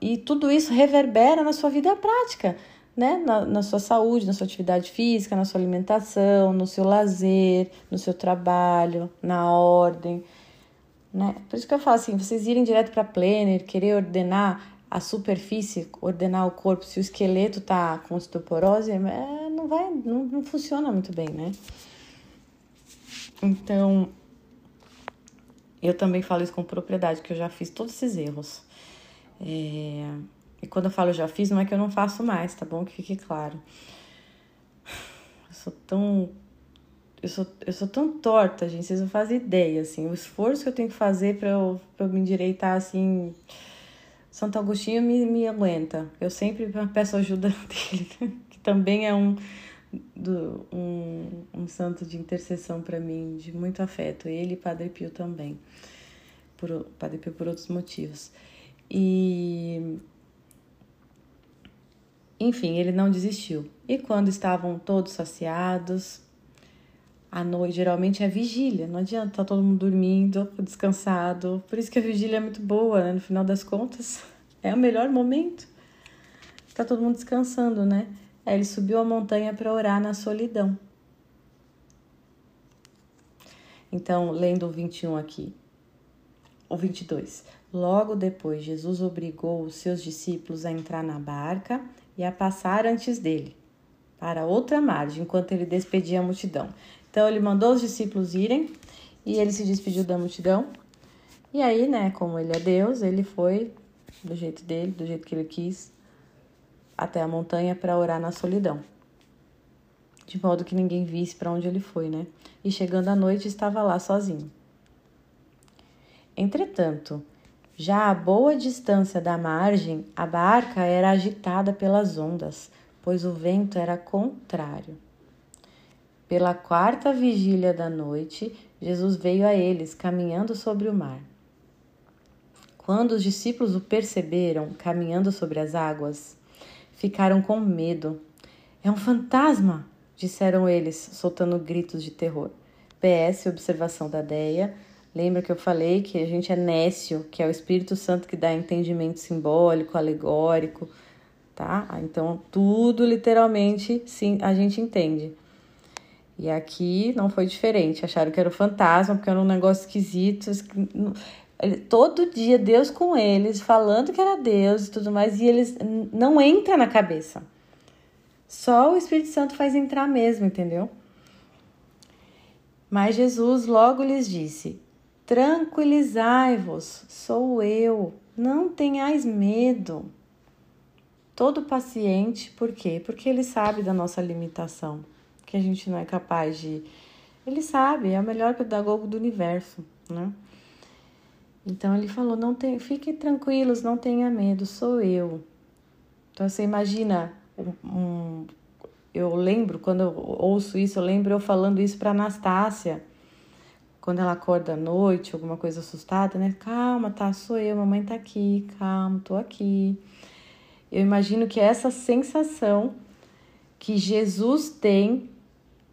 e tudo isso reverbera na sua vida prática, né? Na, na sua saúde, na sua atividade física, na sua alimentação, no seu lazer, no seu trabalho, na ordem, né? Por isso que eu falo assim, vocês irem direto para planner, querer ordenar a superfície, ordenar o corpo, se o esqueleto tá com osteoporose, é, não vai, não, não funciona muito bem, né? Então, eu também falo isso com propriedade, que eu já fiz todos esses erros. É... E quando eu falo já fiz, não é que eu não faço mais, tá bom? Que fique claro. Eu sou tão. Eu sou, eu sou tão torta, gente, vocês não fazem ideia, assim. O esforço que eu tenho que fazer pra eu, pra eu me endireitar, assim. Santo Agostinho me, me aguenta. Eu sempre peço ajuda dele, que também é um do, um, um santo de intercessão para mim, de muito afeto. Ele e Padre Pio também. Por, Padre Pio por outros motivos. E. Enfim, ele não desistiu. E quando estavam todos saciados, à noite, geralmente é vigília, não adianta, tá todo mundo dormindo, descansado. Por isso que a vigília é muito boa, né? No final das contas, é o melhor momento. Tá todo mundo descansando, né? Aí ele subiu a montanha para orar na solidão. Então, lendo o 21 aqui, o 22. Logo depois, Jesus obrigou os seus discípulos a entrar na barca e a passar antes dele, para outra margem, enquanto ele despedia a multidão. Então, ele mandou os discípulos irem e ele se despediu da multidão. E aí, né, como ele é Deus, ele foi do jeito dele, do jeito que ele quis, até a montanha para orar na solidão, de modo que ninguém visse para onde ele foi, né? E chegando à noite estava lá sozinho. Entretanto, já a boa distância da margem, a barca era agitada pelas ondas, pois o vento era contrário. Pela quarta vigília da noite, Jesus veio a eles, caminhando sobre o mar. Quando os discípulos o perceberam caminhando sobre as águas, ficaram com medo. É um fantasma! disseram eles, soltando gritos de terror. PS, observação da Deia. Lembra que eu falei que a gente é nécio, que é o Espírito Santo que dá entendimento simbólico, alegórico, tá? Então, tudo literalmente sim, a gente entende. E aqui não foi diferente. Acharam que era o fantasma, porque era um negócio esquisito todo dia Deus com eles, falando que era Deus e tudo mais, e eles não entra na cabeça. Só o Espírito Santo faz entrar mesmo, entendeu? Mas Jesus logo lhes disse: Tranquilizai-vos, sou eu, não tenhais medo. Todo paciente, por quê? Porque ele sabe da nossa limitação, que a gente não é capaz de. Ele sabe, é o melhor pedagogo do universo, né? Então ele falou: não tem, fiquem tranquilos, não tenha medo, sou eu. Então você imagina, um, eu lembro quando eu ouço isso, eu lembro eu falando isso para Anastácia, quando ela acorda à noite, alguma coisa assustada, né? Calma, tá, sou eu, mamãe tá aqui, calma, tô aqui. Eu imagino que é essa sensação que Jesus tem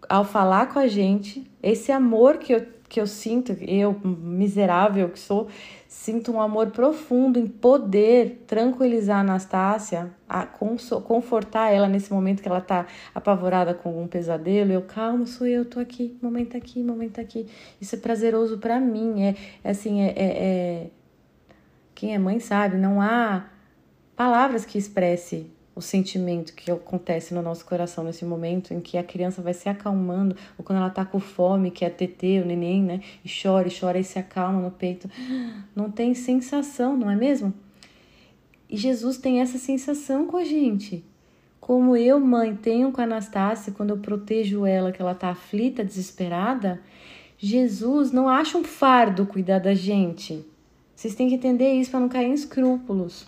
ao falar com a gente, esse amor que eu que eu sinto, eu, miserável que sou, sinto um amor profundo em poder tranquilizar a Anastácia, a confortar ela nesse momento que ela tá apavorada com um pesadelo. Eu, calma, sou eu, tô aqui, momento aqui, momento aqui. Isso é prazeroso para mim, é, é assim, é, é, é, Quem é mãe sabe, não há palavras que expresse o sentimento que acontece no nosso coração nesse momento em que a criança vai se acalmando, ou quando ela tá com fome, que é TT, o neném, né? E chora, e chora e se acalma no peito. Não tem sensação, não é mesmo? E Jesus tem essa sensação com a gente. Como eu, mãe, tenho com a Anastácia, quando eu protejo ela, que ela tá aflita, desesperada, Jesus não acha um fardo cuidar da gente. Vocês têm que entender isso para não cair em escrúpulos.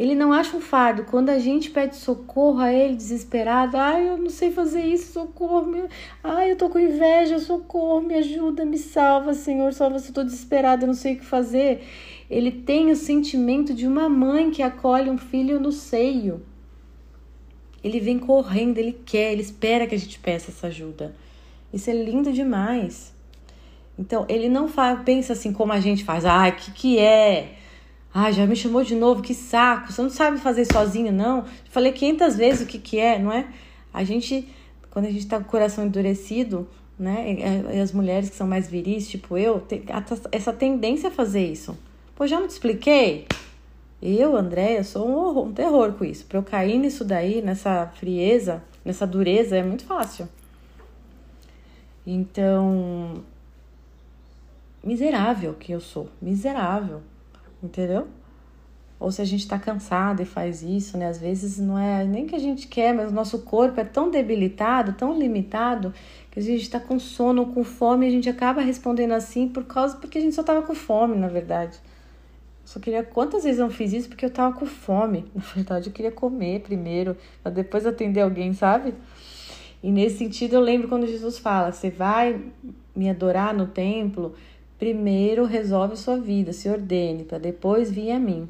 Ele não acha um fardo. Quando a gente pede socorro a ele, desesperado, ai, eu não sei fazer isso, socorro, me... ai, eu tô com inveja, socorro, me ajuda, me salva, Senhor, salva se eu tô desesperado, eu não sei o que fazer. Ele tem o sentimento de uma mãe que acolhe um filho no seio. Ele vem correndo, ele quer, ele espera que a gente peça essa ajuda. Isso é lindo demais. Então, ele não faz, pensa assim como a gente faz. Ai, que que é? Ah, já me chamou de novo, que saco. Você não sabe fazer sozinho, não? Falei 500 vezes o que, que é, não é? A gente, quando a gente tá com o coração endurecido, né? E as mulheres que são mais viris, tipo eu, tem essa tendência a fazer isso. Pô, já não te expliquei? Eu, Andréia, sou um, horror, um terror com isso. Pra eu cair nisso daí, nessa frieza, nessa dureza, é muito fácil. Então, miserável que eu sou, miserável entendeu? Ou se a gente está cansado e faz isso, né? Às vezes não é nem que a gente quer, mas o nosso corpo é tão debilitado, tão limitado, que a gente está com sono, com fome, a gente acaba respondendo assim por causa porque a gente só estava com fome, na verdade. Só queria quantas vezes eu não fiz isso porque eu estava com fome. Na verdade, eu queria comer primeiro, para depois atender alguém, sabe? E nesse sentido, eu lembro quando Jesus fala: "Você vai me adorar no templo, Primeiro resolve sua vida, se ordene, para depois vir a mim.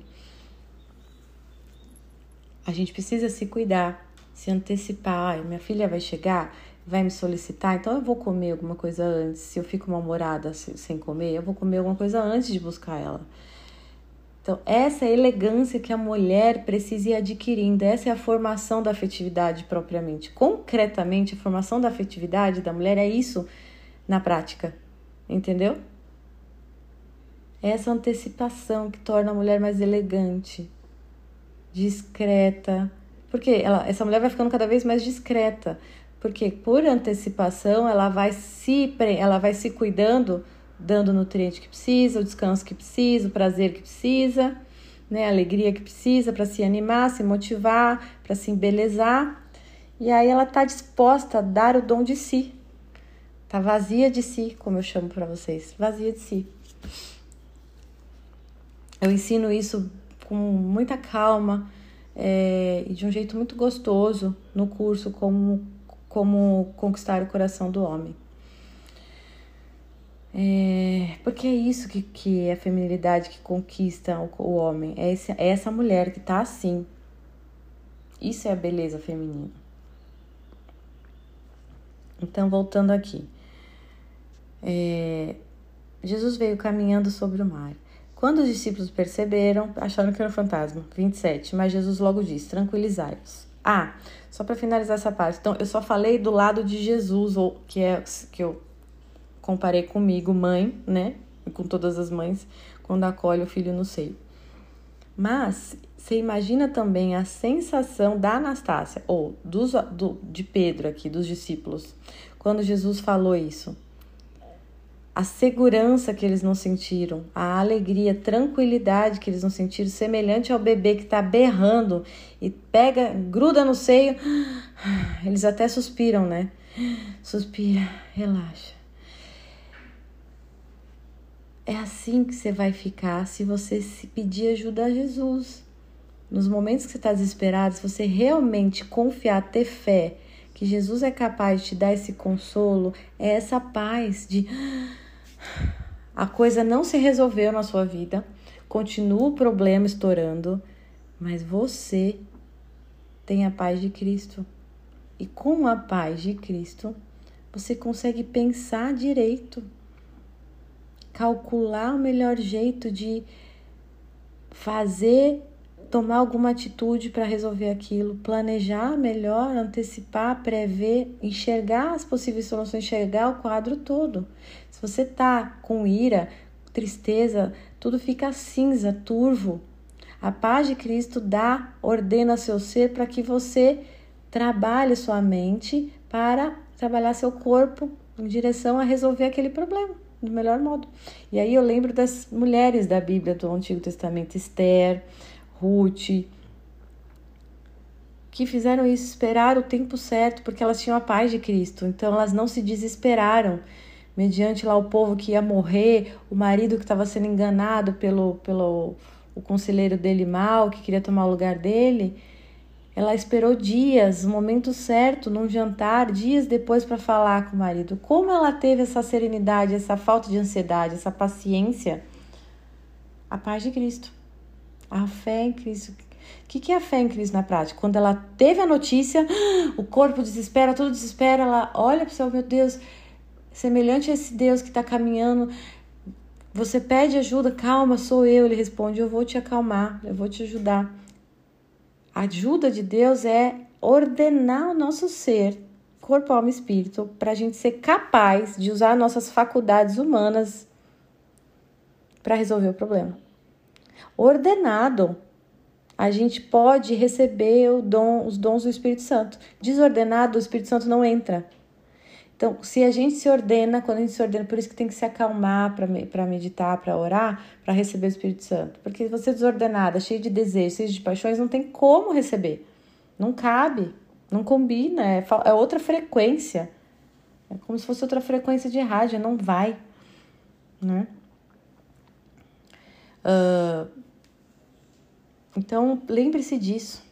A gente precisa se cuidar, se antecipar. Ai, minha filha vai chegar, vai me solicitar, então eu vou comer alguma coisa antes. Se eu fico mal-humorada sem comer, eu vou comer alguma coisa antes de buscar ela. Então, essa é a elegância que a mulher precisa ir adquirindo, essa é a formação da afetividade propriamente. Concretamente, a formação da afetividade da mulher é isso na prática, entendeu? Essa antecipação que torna a mulher mais elegante, discreta. Porque ela, essa mulher vai ficando cada vez mais discreta, porque por antecipação ela vai se ela vai se cuidando, dando o nutriente que precisa, o descanso que precisa, o prazer que precisa, né, a alegria que precisa para se animar, se motivar, para se embelezar. E aí ela está disposta a dar o dom de si. Tá vazia de si, como eu chamo para vocês, vazia de si. Eu ensino isso com muita calma é, e de um jeito muito gostoso no curso como, como conquistar o coração do homem. É, porque é isso que, que é a feminilidade que conquista o, o homem. É, esse, é essa mulher que tá assim. Isso é a beleza feminina. Então, voltando aqui. É, Jesus veio caminhando sobre o mar. Quando os discípulos perceberam, acharam que era um fantasma. 27. Mas Jesus logo disse: tranquilizai-os. Ah, só para finalizar essa parte. Então, eu só falei do lado de Jesus, ou que é que eu comparei comigo, mãe, né? Com todas as mães, quando acolhe o filho no seio. Mas você imagina também a sensação da Anastácia, ou dos, do, de Pedro aqui, dos discípulos, quando Jesus falou isso a segurança que eles não sentiram, a alegria, tranquilidade que eles não sentiram, semelhante ao bebê que está berrando e pega, gruda no seio, eles até suspiram, né? Suspira, relaxa. É assim que você vai ficar se você se pedir ajuda a Jesus. Nos momentos que você está desesperado, se você realmente confiar, ter fé que Jesus é capaz de te dar esse consolo, é essa paz de a coisa não se resolveu na sua vida, continua o problema estourando, mas você tem a paz de Cristo. E com a paz de Cristo, você consegue pensar direito. calcular o melhor jeito de fazer, tomar alguma atitude para resolver aquilo, planejar melhor, antecipar, prever, enxergar as possíveis soluções, enxergar o quadro todo. Se você tá com ira, tristeza, tudo fica cinza, turvo. A paz de Cristo dá, ordena seu ser para que você trabalhe sua mente para trabalhar seu corpo em direção a resolver aquele problema do melhor modo. E aí eu lembro das mulheres da Bíblia do Antigo Testamento, Esther, Ruth, que fizeram isso, esperar o tempo certo, porque elas tinham a paz de Cristo. Então elas não se desesperaram mediante lá o povo que ia morrer, o marido que estava sendo enganado pelo pelo o conselheiro dele mal, que queria tomar o lugar dele. Ela esperou dias, o momento certo, num jantar, dias depois para falar com o marido. Como ela teve essa serenidade, essa falta de ansiedade, essa paciência? A paz de Cristo. A fé em Cristo. O que é a fé em Cristo na prática? Quando ela teve a notícia, o corpo desespera, tudo desespera, ela olha para o céu, meu Deus, semelhante a esse Deus que está caminhando. Você pede ajuda, calma, sou eu. Ele responde: Eu vou te acalmar, eu vou te ajudar. A ajuda de Deus é ordenar o nosso ser, corpo, alma e espírito, para a gente ser capaz de usar nossas faculdades humanas para resolver o problema. Ordenado, a gente pode receber dom, os dons do Espírito Santo. Desordenado, o Espírito Santo não entra. Então, se a gente se ordena, quando a gente se ordena, por isso que tem que se acalmar para meditar, para orar, para receber o Espírito Santo. Porque se você é desordenada, cheia de desejos, cheia de paixões, não tem como receber. Não cabe, não combina, é, é outra frequência. É como se fosse outra frequência de rádio, não vai. Né? Uh, então, lembre-se disso.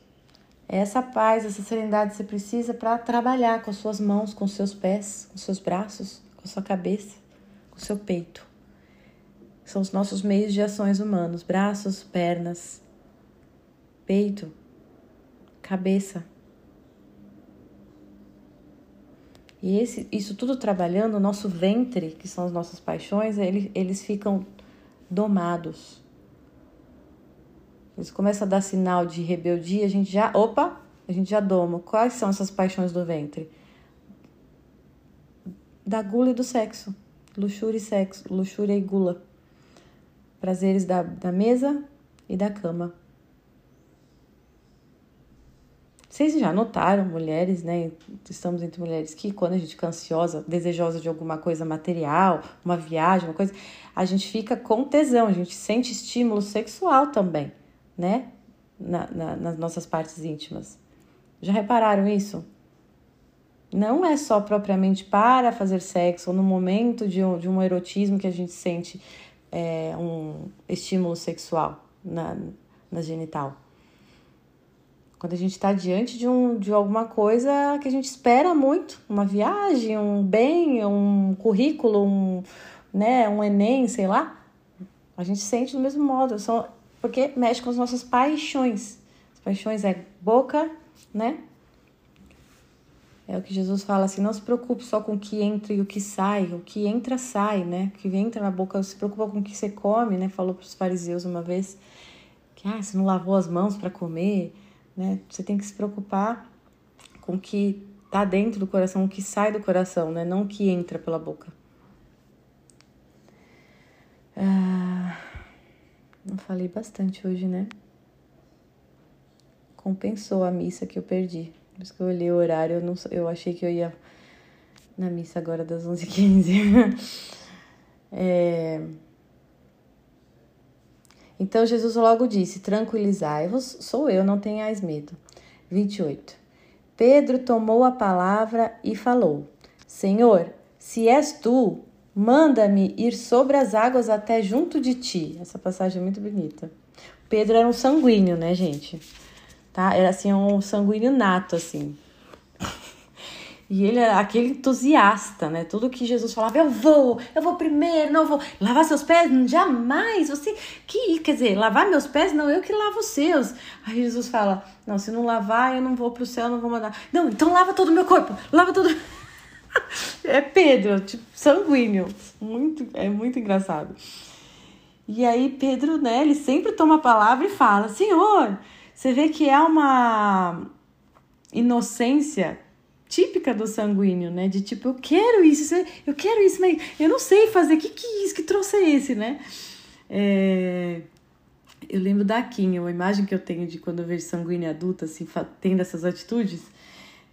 É essa paz, essa serenidade você precisa para trabalhar com as suas mãos, com os seus pés, com os seus braços, com a sua cabeça, com o seu peito. São os nossos meios de ações humanos: braços, pernas, peito, cabeça. E esse, isso tudo trabalhando, o nosso ventre, que são as nossas paixões, eles, eles ficam domados. Eles começam a dar sinal de rebeldia, a gente já, opa, a gente já doma. Quais são essas paixões do ventre? Da gula e do sexo. Luxúria e sexo, luxúria e gula. Prazeres da, da mesa e da cama. Vocês já notaram, mulheres, né? Estamos entre mulheres que, quando a gente fica ansiosa, desejosa de alguma coisa material, uma viagem, uma coisa, a gente fica com tesão, a gente sente estímulo sexual também né? Na, na, nas nossas partes íntimas. Já repararam isso? Não é só propriamente para fazer sexo ou no momento de um, de um erotismo que a gente sente é, um estímulo sexual na, na genital. Quando a gente está diante de, um, de alguma coisa que a gente espera muito, uma viagem, um bem, um currículo, um, né, um Enem, sei lá, a gente sente do mesmo modo. São porque mexe com as nossas paixões. As paixões é boca, né? É o que Jesus fala assim: não se preocupe só com o que entra e o que sai. O que entra, sai, né? O que entra na boca, se preocupa com o que você come, né? Falou para os fariseus uma vez que ah, você não lavou as mãos para comer, né? Você tem que se preocupar com o que tá dentro do coração, o que sai do coração, né? Não o que entra pela boca. Ah. Não falei bastante hoje, né? Compensou a missa que eu perdi. Isso que eu olhei o horário, eu, não, eu achei que eu ia na missa agora das 11h15. é... Então Jesus logo disse: Tranquilizai-vos, sou eu, não tenhais medo. 28. Pedro tomou a palavra e falou: Senhor, se és tu, Manda-me ir sobre as águas até junto de ti. Essa passagem é muito bonita. Pedro era um sanguíneo, né, gente? Tá? Era assim, um sanguíneo nato, assim. E ele era aquele entusiasta, né? Tudo que Jesus falava, eu vou, eu vou primeiro, não vou. Lavar seus pés? Jamais, você. Que, quer dizer, lavar meus pés? Não, eu que lavo os seus. Aí Jesus fala, não, se não lavar, eu não vou pro céu, não vou mandar. Não, então lava todo o meu corpo, lava todo. é Pedro, tipo, sanguíneo. Muito, é muito engraçado. E aí Pedro, né, ele sempre toma a palavra e fala: Senhor, você vê que é uma inocência típica do sanguíneo, né? De tipo, eu quero isso, eu quero isso, mas eu não sei fazer. Que, que é isso? Que trouxe esse, né? É... Eu lembro da Kim, uma imagem que eu tenho de quando eu vejo sanguínea adulta, assim, tendo essas atitudes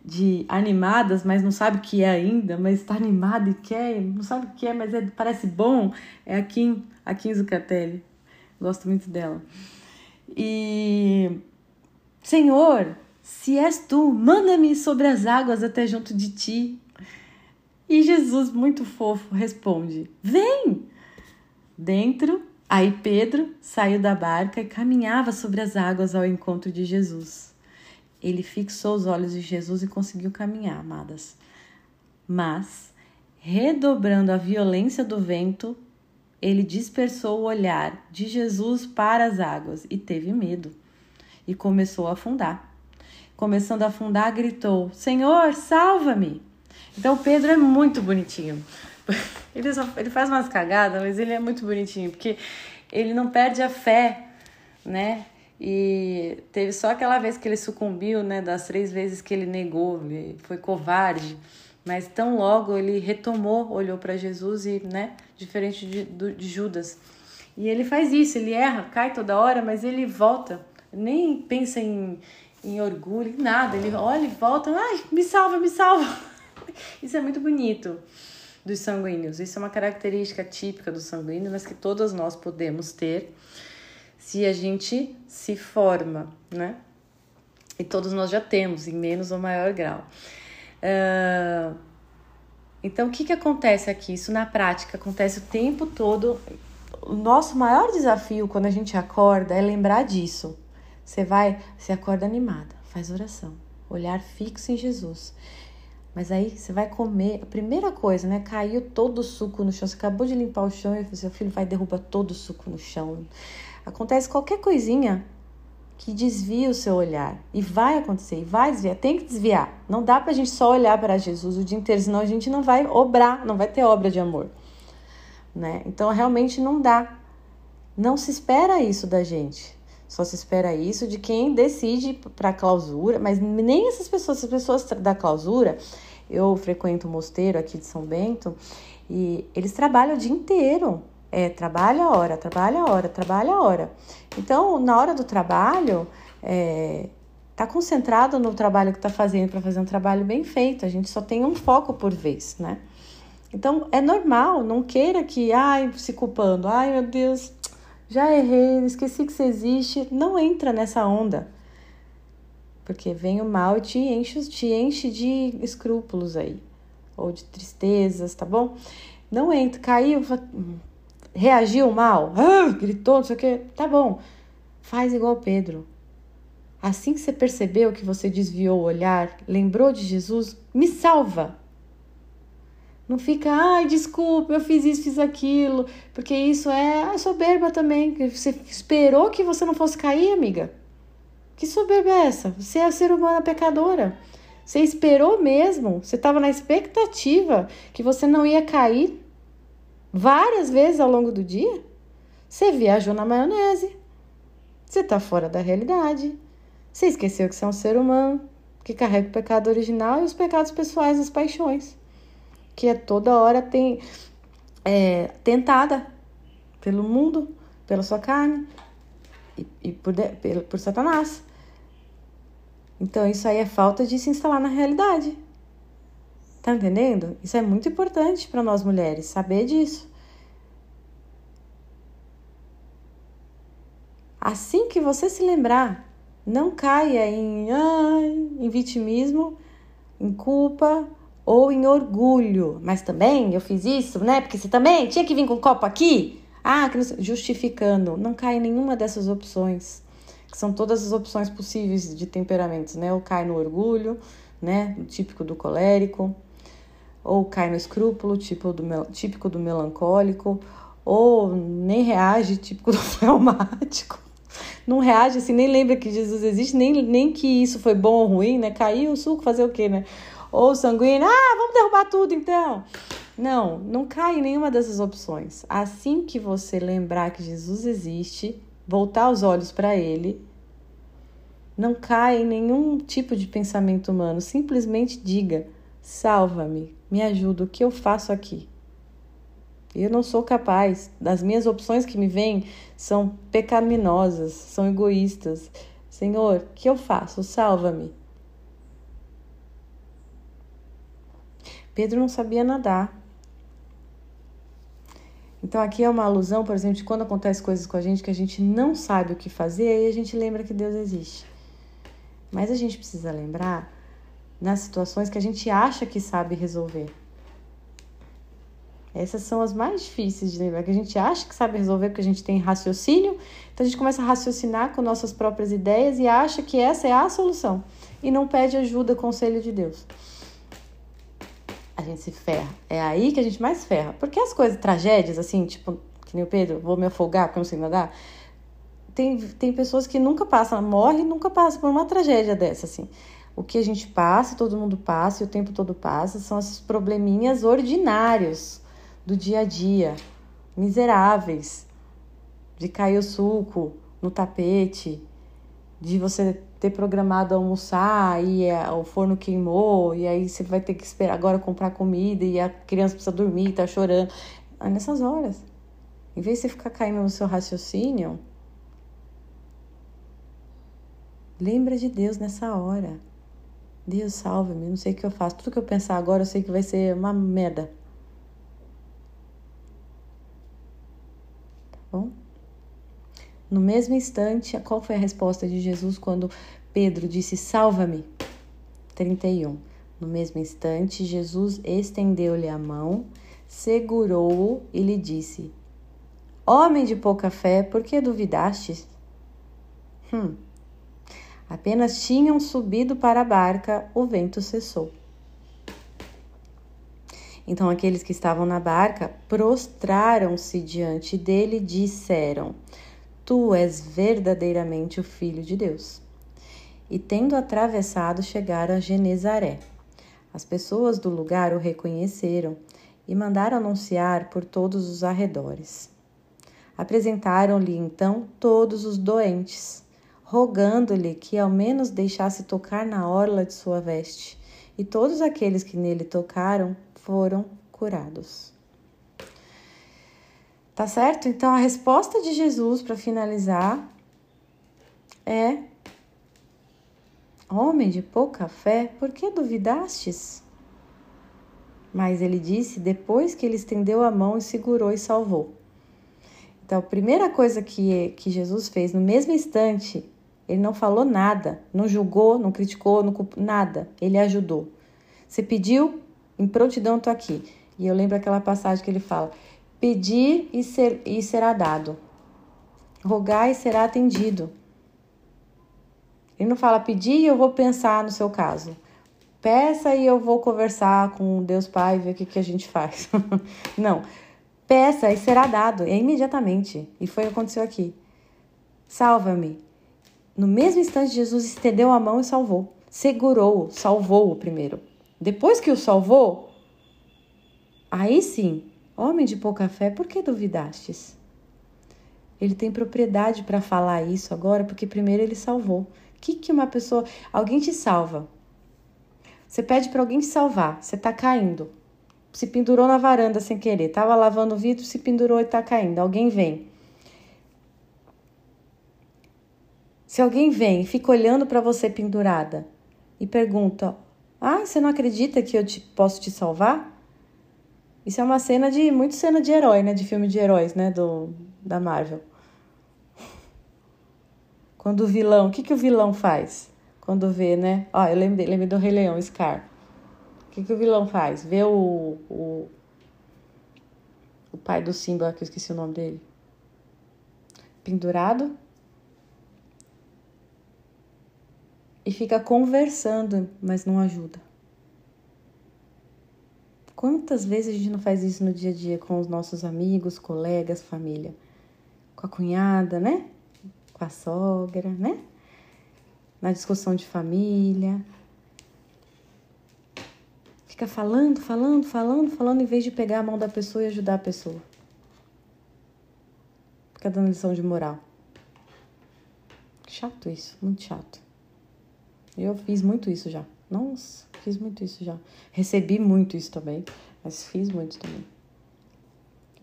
de animadas, mas não sabe o que é ainda, mas está animada e quer, não sabe o que é, mas é, parece bom, é a Kim, a Kim Zucatelli. Gosto muito dela. E Senhor, se és tu, manda-me sobre as águas até junto de ti. E Jesus, muito fofo, responde: Vem! Dentro, aí Pedro saiu da barca e caminhava sobre as águas ao encontro de Jesus. Ele fixou os olhos em Jesus e conseguiu caminhar, amadas. Mas, redobrando a violência do vento, ele dispersou o olhar de Jesus para as águas e teve medo e começou a afundar. Começando a afundar, gritou: Senhor, salva-me! Então Pedro é muito bonitinho. Ele, só, ele faz umas cagadas, mas ele é muito bonitinho, porque ele não perde a fé, né? E teve só aquela vez que ele sucumbiu, né? Das três vezes que ele negou, ele foi covarde. Mas tão logo ele retomou, olhou para Jesus e, né? Diferente de, de Judas. E ele faz isso, ele erra, cai toda hora, mas ele volta. Nem pensa em, em orgulho, em nada. Ele olha e volta, ai, me salva, me salva. Isso é muito bonito dos sanguíneos. Isso é uma característica típica do sanguíneo, mas que todas nós podemos ter se a gente se forma, né? E todos nós já temos, em menos ou maior grau. Uh, então, o que, que acontece aqui? Isso na prática acontece o tempo todo. O nosso maior desafio quando a gente acorda é lembrar disso. Você vai, você acorda animada, faz oração, olhar fixo em Jesus. Mas aí você vai comer, a primeira coisa, né? Caiu todo o suco no chão. Você acabou de limpar o chão e seu filho vai derrubar todo o suco no chão. Acontece qualquer coisinha que desvia o seu olhar. E vai acontecer, e vai desviar, tem que desviar. Não dá pra gente só olhar para Jesus o dia inteiro, senão a gente não vai obrar, não vai ter obra de amor. Né? Então realmente não dá. Não se espera isso da gente. Só se espera isso de quem decide para clausura, mas nem essas pessoas, essas pessoas da clausura, eu frequento o mosteiro aqui de São Bento e eles trabalham o dia inteiro é, trabalha a hora, trabalha a hora, trabalha a hora. Então, na hora do trabalho, é, tá concentrado no trabalho que está fazendo para fazer um trabalho bem feito. A gente só tem um foco por vez, né? Então, é normal, não queira que, ai, se culpando, ai, meu Deus, já errei, esqueci que você existe. Não entra nessa onda. Porque vem o mal e te enche, te enche de escrúpulos aí, ou de tristezas, tá bom? Não entra, caiu, reagiu mal, ah, gritou, não sei o que, tá bom, faz igual Pedro. Assim que você percebeu que você desviou o olhar, lembrou de Jesus, me salva. Não fica, ai, desculpa, eu fiz isso, fiz aquilo, porque isso é soberba também. Você esperou que você não fosse cair, amiga. Que soberba é essa? Você é ser humana pecadora. Você esperou mesmo, você estava na expectativa que você não ia cair várias vezes ao longo do dia, você viajou na maionese. Você está fora da realidade. Você esqueceu que você é um ser humano que carrega o pecado original e os pecados pessoais das paixões, que é toda hora tem, é, tentada pelo mundo, pela sua carne e, e por, por, por Satanás. Então, isso aí é falta de se instalar na realidade. Tá entendendo? Isso é muito importante para nós mulheres, saber disso. Assim que você se lembrar, não caia em, ai, em vitimismo, em culpa ou em orgulho. Mas também eu fiz isso, né? Porque você também tinha que vir com um copo aqui. Ah, justificando. Não cai em nenhuma dessas opções, que são todas as opções possíveis de temperamentos, né? Ou cai no orgulho, né? Típico do colérico, ou cai no escrúpulo, tipo do, típico do melancólico, ou nem reage, típico do fleumático. não reage assim, nem lembra que Jesus existe, nem, nem que isso foi bom ou ruim, né? Caiu o suco, fazer o quê, né? Ou sanguíneo, ah, vamos derrubar tudo então. Não, não cai em nenhuma dessas opções. Assim que você lembrar que Jesus existe, voltar os olhos para ele, não cai em nenhum tipo de pensamento humano. Simplesmente diga: salva-me, me ajuda, o que eu faço aqui? Eu não sou capaz. As minhas opções que me vêm são pecaminosas, são egoístas. Senhor, o que eu faço? Salva-me. Pedro não sabia nadar. Então aqui é uma alusão, por exemplo, de quando acontece coisas com a gente que a gente não sabe o que fazer, aí a gente lembra que Deus existe. Mas a gente precisa lembrar nas situações que a gente acha que sabe resolver. Essas são as mais difíceis de lembrar, que a gente acha que sabe resolver porque a gente tem raciocínio, então a gente começa a raciocinar com nossas próprias ideias e acha que essa é a solução e não pede ajuda, conselho de Deus. A gente se ferra. É aí que a gente mais ferra. Porque as coisas, tragédias, assim, tipo, que nem o Pedro, vou me afogar porque eu não sei nadar. Tem, tem pessoas que nunca passam, morrem e nunca passam por uma tragédia dessa, assim. O que a gente passa, todo mundo passa e o tempo todo passa, são esses probleminhas ordinários do dia a dia, miseráveis, de cair o suco no tapete, de você ter programado almoçar e é, o forno queimou e aí você vai ter que esperar agora comprar comida e a criança precisa dormir, tá chorando. É nessas horas. Em vez de você ficar caindo no seu raciocínio, lembra de Deus nessa hora. Deus salve-me, não sei o que eu faço. Tudo que eu pensar agora eu sei que vai ser uma merda. bom? No mesmo instante, qual foi a resposta de Jesus quando Pedro disse: Salva-me? 31. No mesmo instante, Jesus estendeu-lhe a mão, segurou-o e lhe disse: Homem de pouca fé, por que duvidastes? Hum. Apenas tinham subido para a barca, o vento cessou. Então aqueles que estavam na barca prostraram-se diante dele e disseram: Tu és verdadeiramente o Filho de Deus. E tendo atravessado, chegaram a Genezaré. As pessoas do lugar o reconheceram e mandaram anunciar por todos os arredores. Apresentaram-lhe então todos os doentes, rogando-lhe que ao menos deixasse tocar na orla de sua veste. E todos aqueles que nele tocaram foram curados. Tá certo? Então a resposta de Jesus para finalizar é: Homem de pouca fé, por que duvidastes? Mas ele disse depois que ele estendeu a mão e segurou e salvou. Então, a primeira coisa que, que Jesus fez no mesmo instante, ele não falou nada, não julgou, não criticou, não nada. Ele ajudou. Você pediu, em prontidão estou aqui. E eu lembro aquela passagem que ele fala: pedir e, ser, e será dado, rogar e será atendido. Ele não fala pedir e eu vou pensar no seu caso. Peça e eu vou conversar com Deus Pai e ver o que, que a gente faz. não. Peça e será dado. É imediatamente. E foi o que aconteceu aqui. Salva-me. No mesmo instante, Jesus estendeu a mão e salvou. Segurou, salvou o primeiro. Depois que o salvou, aí sim, homem de pouca fé, por que duvidastes? Ele tem propriedade para falar isso agora, porque primeiro ele salvou. O que, que uma pessoa. Alguém te salva. Você pede para alguém te salvar. Você está caindo. Se pendurou na varanda sem querer. Tava lavando o vidro, se pendurou e está caindo. Alguém vem. Se alguém vem e fica olhando para você pendurada e pergunta: ah, você não acredita que eu te, posso te salvar? Isso é uma cena de. muito cena de herói, né? De filme de heróis, né? Do, da Marvel. Quando o vilão. O que, que o vilão faz? Quando vê, né? Ó, eu lembrei, lembrei do Rei Leão, Scar. O que, que o vilão faz? Vê o, o. O pai do Simba, que eu esqueci o nome dele. Pendurado e fica conversando, mas não ajuda. Quantas vezes a gente não faz isso no dia a dia com os nossos amigos, colegas, família? Com a cunhada, né? com a sogra, né? Na discussão de família. Fica falando, falando, falando, falando, em vez de pegar a mão da pessoa e ajudar a pessoa. Fica dando lição de moral. Chato isso, muito chato. Eu fiz muito isso já. Nossa, fiz muito isso já. Recebi muito isso também, mas fiz muito também.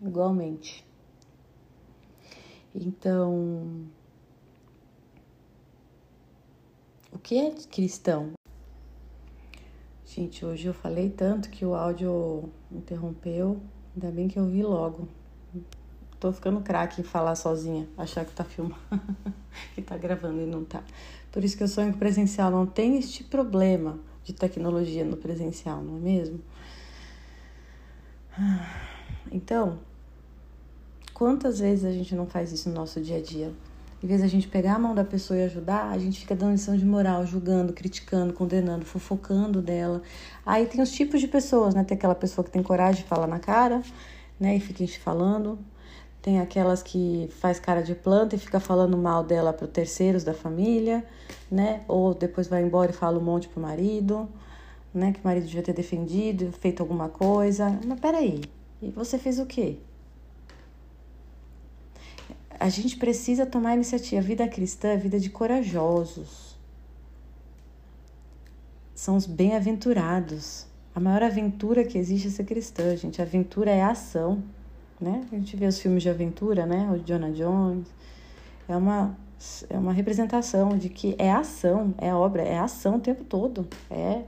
Igualmente. Então, o que é cristão? Gente, hoje eu falei tanto que o áudio interrompeu. Ainda bem que eu vi logo. Tô ficando craque em falar sozinha, achar que tá filmando, que tá gravando e não tá. Por isso que sou em presencial, não tem este problema de tecnologia no presencial, não é mesmo? Então, quantas vezes a gente não faz isso no nosso dia a dia? Em vez de a gente pegar a mão da pessoa e ajudar, a gente fica dando lição de moral, julgando, criticando, condenando, fofocando dela. Aí tem os tipos de pessoas, né? Tem aquela pessoa que tem coragem de falar na cara, né? E fica falando. Tem aquelas que faz cara de planta e fica falando mal dela para terceiros da família, né? Ou depois vai embora e fala um monte pro marido, né? Que o marido devia ter defendido, feito alguma coisa. Mas peraí, e você fez o quê? a gente precisa tomar iniciativa. A vida cristã é vida de corajosos. São os bem-aventurados. A maior aventura que existe é ser cristã, gente. A aventura é a ação, né? A gente vê os filmes de aventura, né? O Jonah Jones. É uma, é uma representação de que é ação, é obra, é ação o tempo todo. É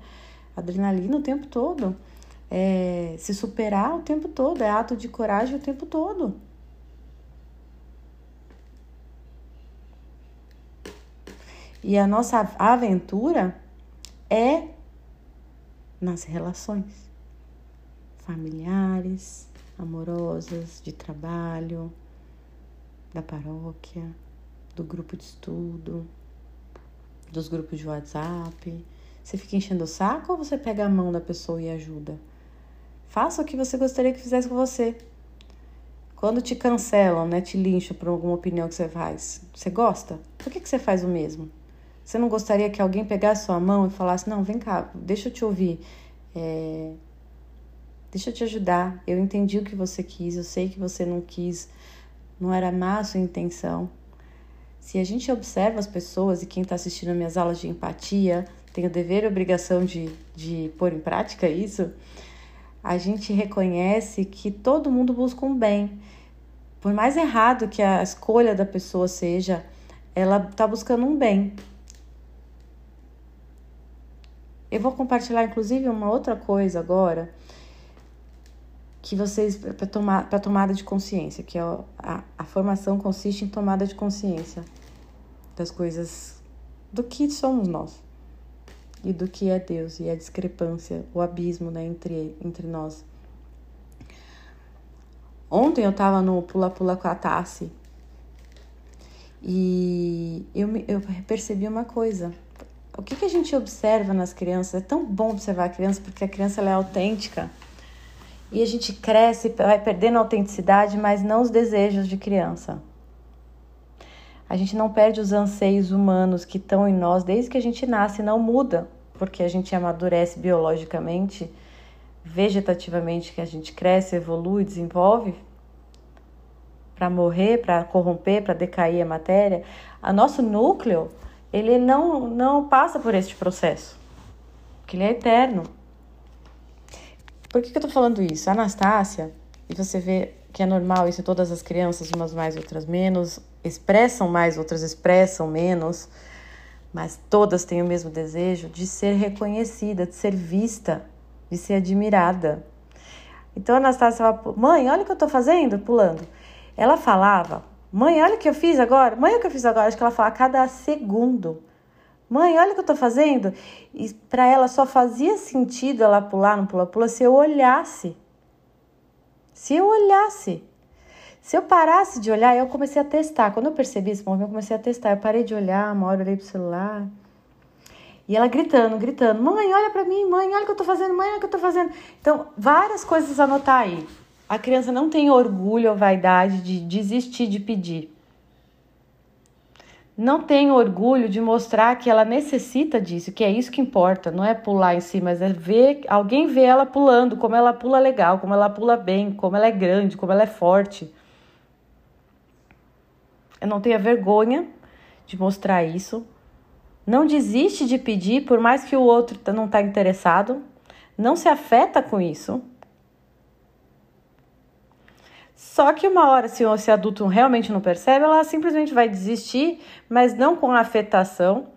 adrenalina o tempo todo. É se superar o tempo todo. É ato de coragem o tempo todo. E a nossa aventura é nas relações familiares, amorosas, de trabalho, da paróquia, do grupo de estudo, dos grupos de WhatsApp. Você fica enchendo o saco ou você pega a mão da pessoa e ajuda? Faça o que você gostaria que fizesse com você. Quando te cancelam, né, te lincham por alguma opinião que você faz, você gosta? Por que, que você faz o mesmo? Você não gostaria que alguém pegasse sua mão e falasse: Não, vem cá, deixa eu te ouvir, é... deixa eu te ajudar. Eu entendi o que você quis, eu sei que você não quis, não era má a sua intenção. Se a gente observa as pessoas e quem está assistindo as minhas aulas de empatia tem o dever e obrigação de, de pôr em prática isso, a gente reconhece que todo mundo busca um bem. Por mais errado que a escolha da pessoa seja, ela está buscando um bem. Eu vou compartilhar, inclusive, uma outra coisa agora que vocês para tomar para tomada de consciência, que é a, a formação consiste em tomada de consciência das coisas do que somos nós e do que é Deus e a discrepância, o abismo né, entre, entre nós. Ontem eu estava no pula-pula com a Tassi e eu, eu percebi uma coisa. O que, que a gente observa nas crianças? É tão bom observar a criança porque a criança ela é autêntica. E a gente cresce, vai perdendo a autenticidade, mas não os desejos de criança. A gente não perde os anseios humanos que estão em nós desde que a gente nasce, não muda, porque a gente amadurece biologicamente, vegetativamente, que a gente cresce, evolui, desenvolve, para morrer, para corromper, para decair a matéria. A nosso núcleo ele não, não passa por este processo, porque ele é eterno. Por que, que eu tô falando isso? A Anastácia, e você vê que é normal isso todas as crianças, umas mais, outras menos, expressam mais, outras expressam menos, mas todas têm o mesmo desejo de ser reconhecida, de ser vista, de ser admirada. Então a Anastácia fala, mãe, olha o que eu tô fazendo, pulando. Ela falava Mãe, olha o que eu fiz agora. Mãe, olha o que eu fiz agora. Acho que ela fala a cada segundo. Mãe, olha o que eu tô fazendo. E para ela só fazia sentido ela pular no pula-pula se eu olhasse. Se eu olhasse. Se eu parasse de olhar, eu comecei a testar. Quando eu percebi esse movimento, eu comecei a testar. Eu parei de olhar, uma hora olhei pro celular. E ela gritando, gritando: Mãe, olha para mim, mãe, olha o que eu tô fazendo, mãe, olha o que eu tô fazendo. Então, várias coisas a anotar aí. A criança não tem orgulho ou vaidade de desistir de pedir. Não tem orgulho de mostrar que ela necessita disso, que é isso que importa, não é pular em si, mas é ver alguém ver ela pulando, como ela pula legal, como ela pula bem, como ela é grande, como ela é forte. Eu não tenha vergonha de mostrar isso. Não desiste de pedir, por mais que o outro não está interessado. Não se afeta com isso. Só que uma hora, se esse adulto realmente não percebe, ela simplesmente vai desistir, mas não com afetação,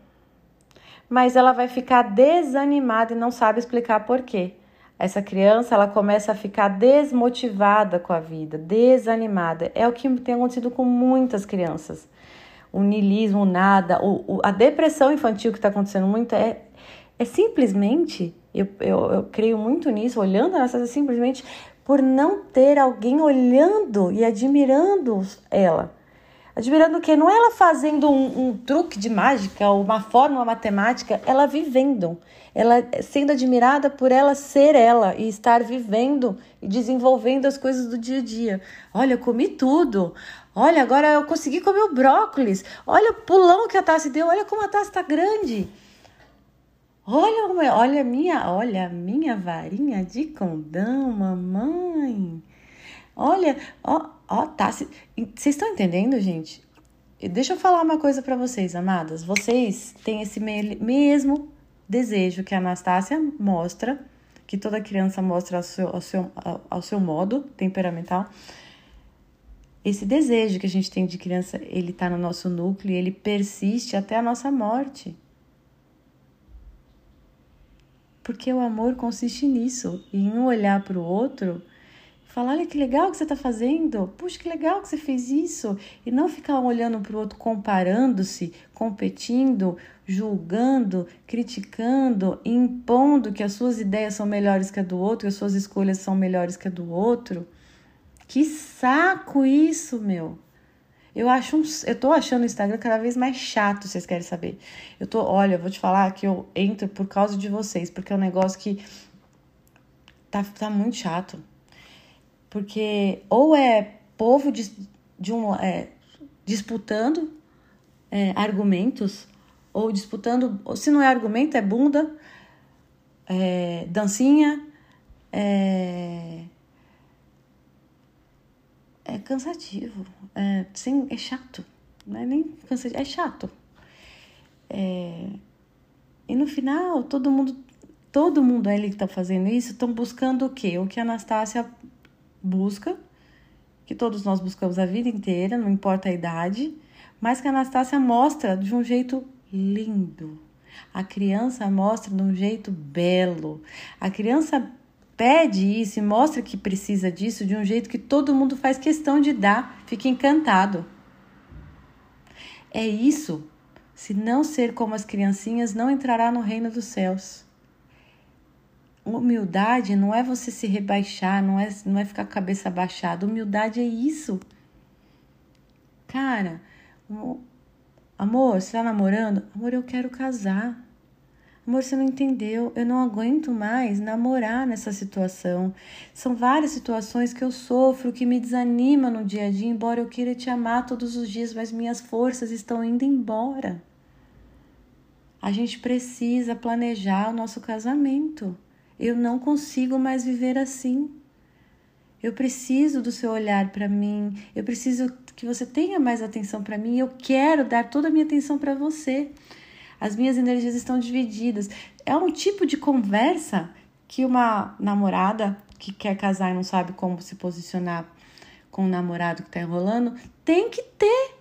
mas ela vai ficar desanimada e não sabe explicar por quê. Essa criança, ela começa a ficar desmotivada com a vida, desanimada. É o que tem acontecido com muitas crianças. O nilismo, nada, o, o a depressão infantil que está acontecendo muito é, é simplesmente, eu, eu, eu creio muito nisso, olhando nessas, é simplesmente por não ter alguém olhando e admirando ela. Admirando o que? Não é ela fazendo um, um truque de mágica uma fórmula matemática, ela vivendo. Ela sendo admirada por ela ser ela e estar vivendo e desenvolvendo as coisas do dia a dia. Olha, eu comi tudo. Olha, agora eu consegui comer o brócolis. Olha o pulão que a Tassi deu. Olha como a Tassi está grande. Olha, olha minha, olha minha varinha de condão, mamãe. Olha, ó, ó, tá. Vocês estão entendendo, gente? Deixa eu falar uma coisa para vocês, amadas. Vocês têm esse mesmo desejo que a Anastácia mostra, que toda criança mostra ao seu, ao seu, ao seu modo temperamental. Esse desejo que a gente tem de criança, ele tá no nosso núcleo ele persiste até a nossa morte. Porque o amor consiste nisso, em um olhar para o outro falar: olha que legal que você está fazendo, puxa, que legal que você fez isso, e não ficar olhando para o outro, comparando-se, competindo, julgando, criticando, impondo que as suas ideias são melhores que a do outro, que as suas escolhas são melhores que a do outro. Que saco isso, meu! Eu acho um, eu tô achando o Instagram cada vez mais chato, vocês querem saber. Eu tô, olha, eu vou te falar que eu entro por causa de vocês, porque é um negócio que tá, tá muito chato. Porque ou é povo de, de um, é, disputando é, argumentos, ou disputando, ou se não é argumento, é bunda, é, dancinha, é, é cansativo, é, sim, é chato, não é nem cansativo, é chato. É, e no final, todo mundo, todo mundo ali que está fazendo isso estão buscando o quê? O que a Anastácia busca, que todos nós buscamos a vida inteira, não importa a idade, mas que a Anastácia mostra de um jeito lindo. A criança mostra de um jeito belo. A criança pede isso e mostra que precisa disso de um jeito que todo mundo faz questão de dar, fica encantado. É isso. Se não ser como as criancinhas, não entrará no reino dos céus. Humildade não é você se rebaixar, não é, não é ficar com a cabeça abaixada. Humildade é isso. Cara, amor, você tá namorando? Amor, eu quero casar. Amor, você não entendeu. Eu não aguento mais namorar nessa situação. São várias situações que eu sofro, que me desanima no dia a dia, embora eu queira te amar todos os dias, mas minhas forças estão indo embora. A gente precisa planejar o nosso casamento. Eu não consigo mais viver assim. Eu preciso do seu olhar para mim. Eu preciso que você tenha mais atenção para mim. Eu quero dar toda a minha atenção para você as minhas energias estão divididas. É um tipo de conversa que uma namorada que quer casar e não sabe como se posicionar com o namorado que está enrolando tem que ter.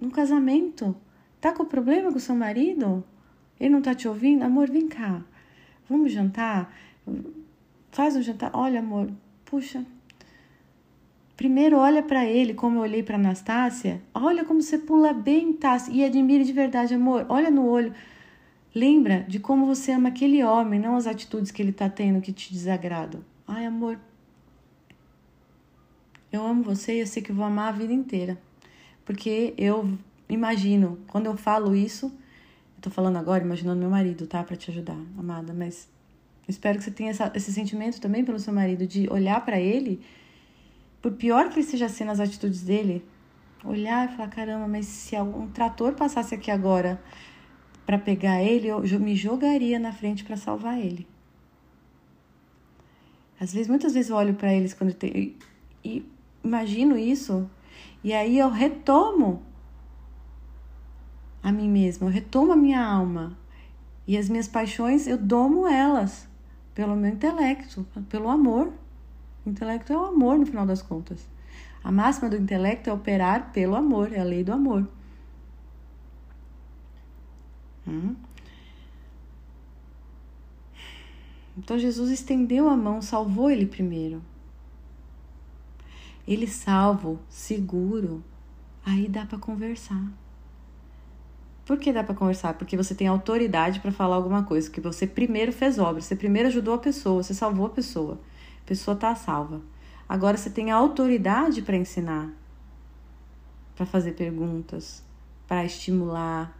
No casamento, tá com problema com seu marido? Ele não tá te ouvindo? Amor, vem cá. Vamos jantar? Faz um jantar. Olha, amor, puxa, Primeiro olha para ele como eu olhei para Anastácia. Olha como você pula bem, Tassi, e admire de verdade, amor. Olha no olho. Lembra de como você ama aquele homem, não as atitudes que ele tá tendo que te desagradam. Ai, amor. Eu amo você e eu sei que vou amar a vida inteira. Porque eu imagino, quando eu falo isso, eu tô falando agora imaginando meu marido, tá? Para te ajudar, amada, mas espero que você tenha essa, esse sentimento também pelo seu marido de olhar para ele por pior que seja sendo as atitudes dele, olhar e falar: caramba, mas se algum trator passasse aqui agora para pegar ele, eu me jogaria na frente para salvar ele. Às vezes, muitas vezes eu olho para eles quando e imagino isso, e aí eu retomo a mim mesma, eu retomo a minha alma. E as minhas paixões, eu domo elas pelo meu intelecto, pelo amor. O intelecto é o amor, no final das contas. A máxima do intelecto é operar pelo amor, é a lei do amor. Hum? Então Jesus estendeu a mão, salvou ele primeiro. Ele salvo, seguro, aí dá para conversar. Por que dá para conversar? Porque você tem autoridade para falar alguma coisa, que você primeiro fez obra, você primeiro ajudou a pessoa, você salvou a pessoa. A pessoa está salva. Agora você tem a autoridade para ensinar, para fazer perguntas, para estimular,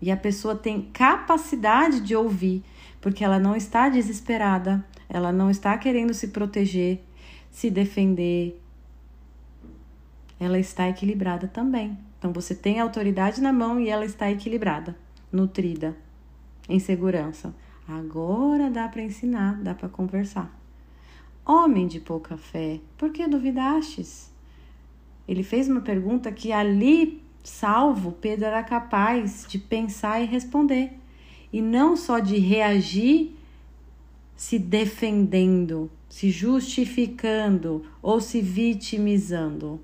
e a pessoa tem capacidade de ouvir, porque ela não está desesperada, ela não está querendo se proteger, se defender. Ela está equilibrada também. Então você tem a autoridade na mão e ela está equilibrada, nutrida, em segurança. Agora dá para ensinar, dá para conversar. Homem de pouca fé, por que duvidastes? Ele fez uma pergunta que ali salvo, Pedro era capaz de pensar e responder, e não só de reagir se defendendo, se justificando ou se vitimizando.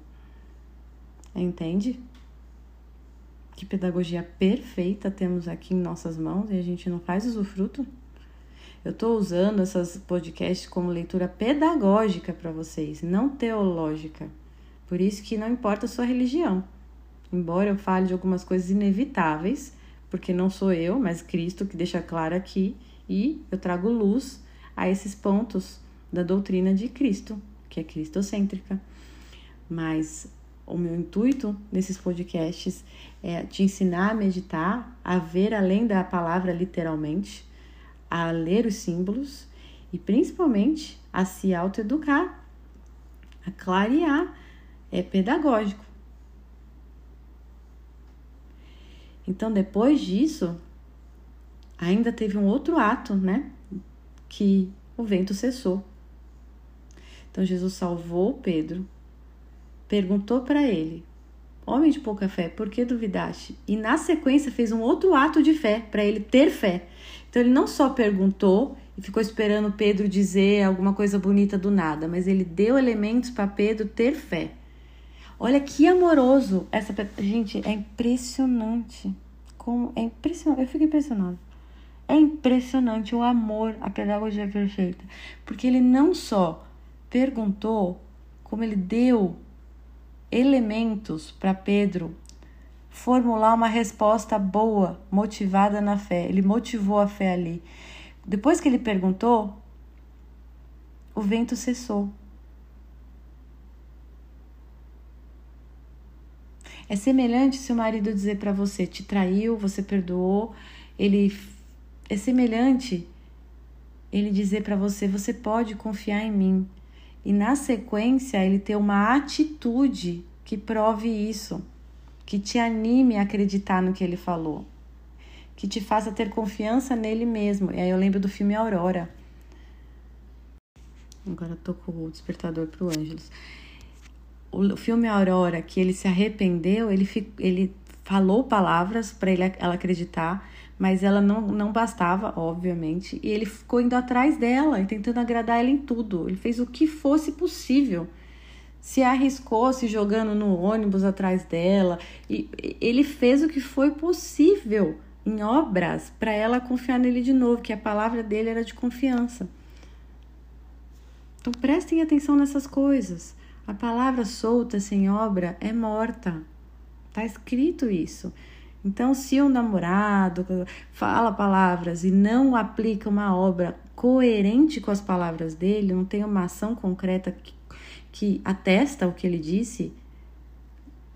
Entende? Que pedagogia perfeita temos aqui em nossas mãos e a gente não faz usufruto? Eu estou usando essas podcasts como leitura pedagógica para vocês, não teológica. Por isso que não importa a sua religião. Embora eu fale de algumas coisas inevitáveis, porque não sou eu, mas Cristo que deixa claro aqui, e eu trago luz a esses pontos da doutrina de Cristo, que é cristocêntrica. Mas o meu intuito nesses podcasts é te ensinar a meditar, a ver além da palavra literalmente, a ler os símbolos e principalmente a se autoeducar, a clarear. É pedagógico. Então, depois disso, ainda teve um outro ato, né? Que o vento cessou. Então, Jesus salvou Pedro, perguntou para ele: Homem de pouca fé, por que duvidaste? E na sequência fez um outro ato de fé, para ele ter fé. Então, ele não só perguntou e ficou esperando Pedro dizer alguma coisa bonita do nada, mas ele deu elementos para Pedro ter fé. Olha que amoroso essa gente, é impressionante. Como é impressionante, eu fico impressionado. É impressionante o amor, a pedagogia perfeita, porque ele não só perguntou, como ele deu elementos para Pedro formular uma resposta boa, motivada na fé. Ele motivou a fé ali. Depois que ele perguntou, o vento cessou. É semelhante se o marido dizer para você, te traiu, você perdoou, ele é semelhante ele dizer para você, você pode confiar em mim. E na sequência, ele ter uma atitude que prove isso, que te anime a acreditar no que ele falou, que te faça ter confiança nele mesmo. E aí eu lembro do filme Aurora. Agora com o despertador pro Ângelos o filme Aurora, que ele se arrependeu, ele, ele falou palavras para ela acreditar, mas ela não, não bastava, obviamente, e ele ficou indo atrás dela e tentando agradar ela em tudo. Ele fez o que fosse possível. Se arriscou se jogando no ônibus atrás dela, e ele fez o que foi possível em obras para ela confiar nele de novo, que a palavra dele era de confiança. Então prestem atenção nessas coisas. A palavra solta sem obra é morta. Tá escrito isso. Então, se um namorado fala palavras e não aplica uma obra coerente com as palavras dele, não tem uma ação concreta que, que atesta o que ele disse,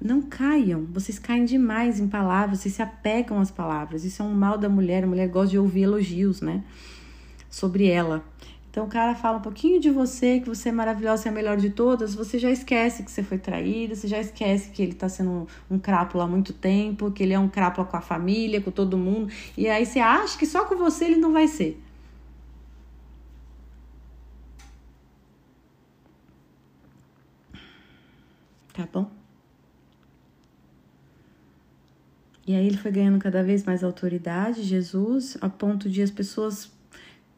não caiam. Vocês caem demais em palavras, vocês se apegam às palavras. Isso é um mal da mulher. A mulher gosta de ouvir elogios, né? Sobre ela. Então o cara fala um pouquinho de você, que você é maravilhosa, é a melhor de todas, você já esquece que você foi traída, você já esquece que ele tá sendo um, crápula há muito tempo, que ele é um crápula com a família, com todo mundo, e aí você acha que só com você ele não vai ser. Tá bom? E aí ele foi ganhando cada vez mais autoridade, Jesus, a ponto de as pessoas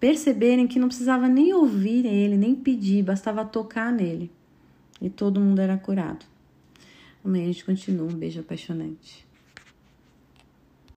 perceberem que não precisava nem ouvir ele, nem pedir, bastava tocar nele. E todo mundo era curado. Amanhã a gente continua. Um beijo apaixonante.